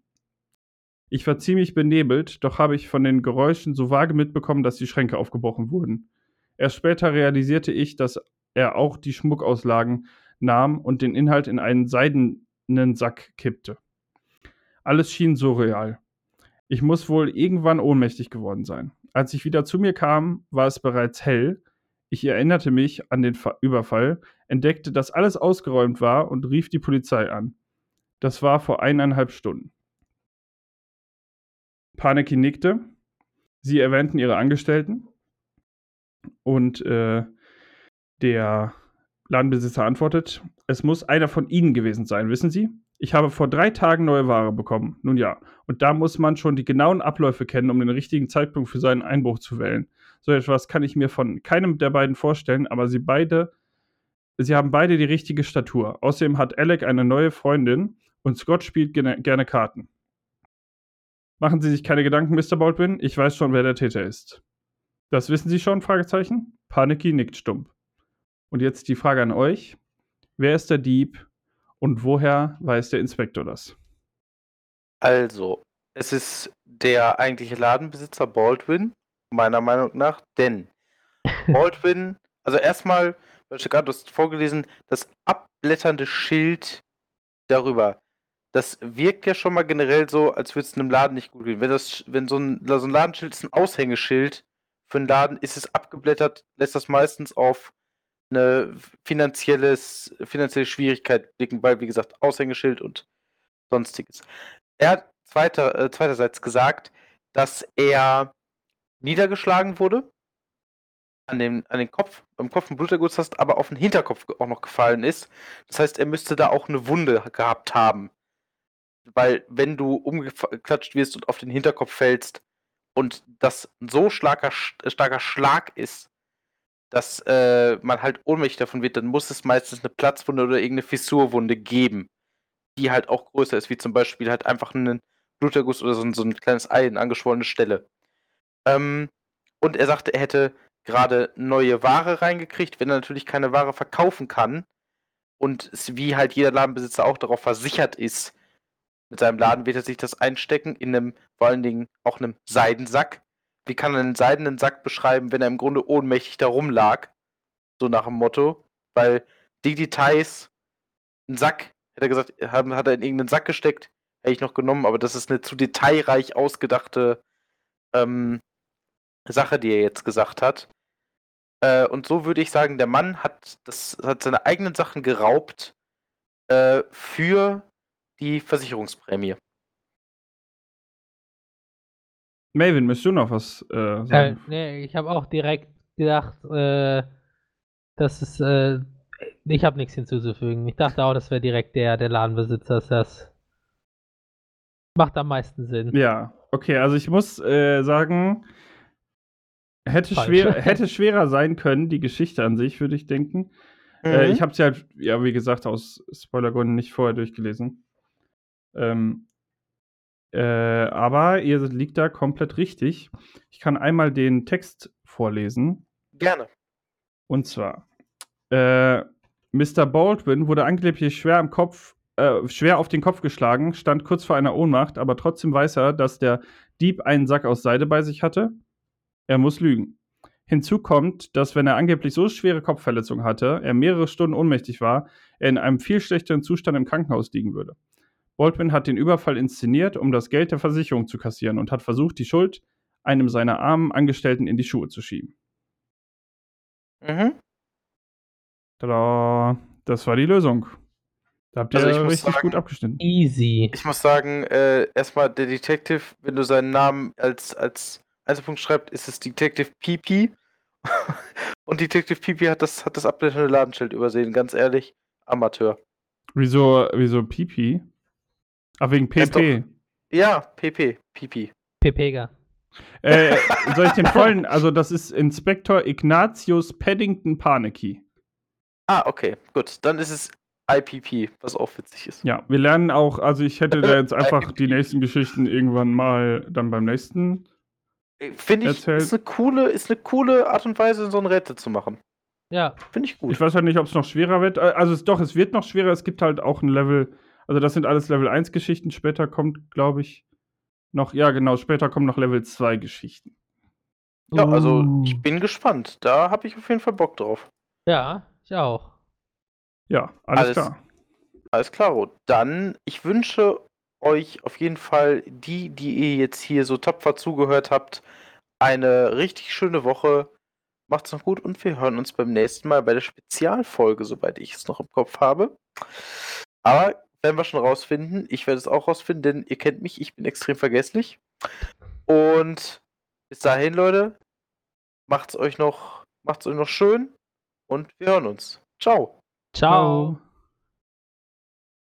Ich war ziemlich benebelt, doch habe ich von den Geräuschen so vage mitbekommen, dass die Schränke aufgebrochen wurden. Erst später realisierte ich, dass er auch die Schmuckauslagen nahm und den Inhalt in einen seidenen Sack kippte. Alles schien surreal. Ich muss wohl irgendwann ohnmächtig geworden sein. Als ich wieder zu mir kam, war es bereits hell. Ich erinnerte mich an den Überfall, entdeckte, dass alles ausgeräumt war und rief die Polizei an. Das war vor eineinhalb Stunden. Paneki nickte. Sie erwähnten ihre Angestellten. Und äh, der Ladenbesitzer antwortet, es muss einer von Ihnen gewesen sein, wissen Sie? Ich habe vor drei Tagen neue Ware bekommen. Nun ja, und da muss man schon die genauen Abläufe kennen, um den richtigen Zeitpunkt für seinen Einbruch zu wählen. So etwas kann ich mir von keinem der beiden vorstellen, aber sie beide, sie haben beide die richtige Statur. Außerdem hat Alec eine neue Freundin und Scott spielt gerne, Karten. Machen Sie sich keine Gedanken, Mr. Baldwin, ich weiß schon, wer der Täter ist. Das wissen Sie schon? Fragezeichen. Paniki nickt stumpf. Und jetzt die Frage an euch. Wer ist der Dieb und woher weiß der Inspektor das? Also, es ist der eigentliche Ladenbesitzer Baldwin, meiner Meinung nach, denn Baldwin, also erstmal, du hast vorgelesen, das abblätternde Schild darüber, das wirkt ja schon mal generell so, als würde es einem Laden nicht gut gehen. Wenn, das, wenn so, ein, so ein Ladenschild ist ein Aushängeschild, für einen Laden ist es abgeblättert, lässt das meistens auf eine finanzielles, finanzielle Schwierigkeit blicken, weil, wie gesagt, Aushängeschild und sonstiges. Er hat zweiter, äh, zweiterseits gesagt, dass er niedergeschlagen wurde, an den, an den Kopf, beim Kopf einen Bluterguss hast, aber auf den Hinterkopf auch noch gefallen ist. Das heißt, er müsste da auch eine Wunde gehabt haben. Weil, wenn du umgeklatscht wirst und auf den Hinterkopf fällst, und das so starker, starker Schlag ist, dass äh, man halt ohnmächtig davon wird, dann muss es meistens eine Platzwunde oder irgendeine Fissurwunde geben, die halt auch größer ist, wie zum Beispiel halt einfach einen Bluterguss oder so ein, so ein kleines Ei, eine angeschwollene Stelle. Ähm, und er sagte, er hätte gerade neue Ware reingekriegt, wenn er natürlich keine Ware verkaufen kann und wie halt jeder Ladenbesitzer auch darauf versichert ist, mit seinem Laden wird er sich das einstecken in einem, vor allen Dingen auch einem Seidensack. Wie kann er einen seidenen Sack beschreiben, wenn er im Grunde ohnmächtig da rumlag? So nach dem Motto. Weil die Details, ein Sack, hätte er gesagt, hat er in irgendeinen Sack gesteckt, hätte ich noch genommen, aber das ist eine zu detailreich ausgedachte ähm, Sache, die er jetzt gesagt hat. Äh, und so würde ich sagen, der Mann hat, das, hat seine eigenen Sachen geraubt äh, für die Versicherungsprämie. Melvin, möchtest du noch was äh, sagen? Äh, nee, ich habe auch direkt gedacht, äh, dass es, äh, ich habe nichts hinzuzufügen. Ich dachte auch, das wäre direkt der, der Ladenbesitzer. Das macht am meisten Sinn. Ja, okay, also ich muss äh, sagen, hätte, schwer, hätte schwerer sein können, die Geschichte an sich, würde ich denken. Äh, Mhm. ich habe sie halt, ja, wie gesagt, aus Spoilergründen nicht vorher durchgelesen. Ähm, äh, aber ihr liegt da komplett richtig. Ich kann einmal den Text vorlesen. Gerne. Und zwar, äh, Mr. Baldwin wurde angeblich schwer am Kopf, äh, schwer auf den Kopf geschlagen, stand kurz vor einer Ohnmacht, aber trotzdem weiß er, dass der Dieb einen Sack aus Seide bei sich hatte. Er muss lügen. Hinzu kommt, dass wenn er angeblich so schwere Kopfverletzungen hatte, er mehrere Stunden ohnmächtig war, er in einem viel schlechteren Zustand im Krankenhaus liegen würde. Baldwin hat den Überfall inszeniert, um das Geld der Versicherung zu kassieren und hat versucht, die Schuld einem seiner armen Angestellten in die Schuhe zu schieben. Mhm. Tada, das war die Lösung. Da habt ihr Also ich muss richtig sagen- gut abgeschnitten. Easy. Ich muss sagen, äh, erstmal der Detective, wenn du seinen Namen als, als Einzelpunkt schreibst, ist es Detective PP. Und Detective PP hat das, hat das abblendende Ladenschild übersehen, ganz ehrlich. Amateur. Wieso, wieso Pipi? Ach, wegen PP. Ja, PP. PP. Pepega. Äh, soll ich den vollen? Also, das ist Inspektor Ignatius Paddington Paneki. Ah, okay, gut. Dann ist es IPP, was auch witzig ist. Ja, wir lernen auch, also ich hätte da jetzt einfach die nächsten Geschichten irgendwann mal dann beim nächsten. Äh, Finde ich, Erzähl. ist eine, coole, ist eine coole Art und Weise, so ein Rätsel zu machen. Ja. Finde ich gut. Ich weiß halt nicht, ob es noch schwerer wird. Äh, Also, es, doch, es wird noch schwerer. Es gibt halt auch ein Level, also das sind alles Level 1 Geschichten. Später kommt, glaube ich, noch, ja, genau, später kommen noch Level 2 Geschichten. ja, also ich bin gespannt. Da habe ich auf jeden Fall Bock drauf. Ja, ich auch. Ja, alles, Alles- klar. Alles klar. Dann, ich wünsche euch auf jeden Fall, die, die ihr jetzt hier so tapfer zugehört habt, eine richtig schöne Woche. Macht's noch gut und wir hören uns beim nächsten Mal bei der Spezialfolge, soweit ich es noch im Kopf habe. Aber werden wir schon rausfinden. Ich werde es auch rausfinden, denn ihr kennt mich, ich bin extrem vergesslich. Und bis dahin, Leute, macht's euch noch, macht's euch noch schön und wir hören uns. Ciao. Ciao. Ciao.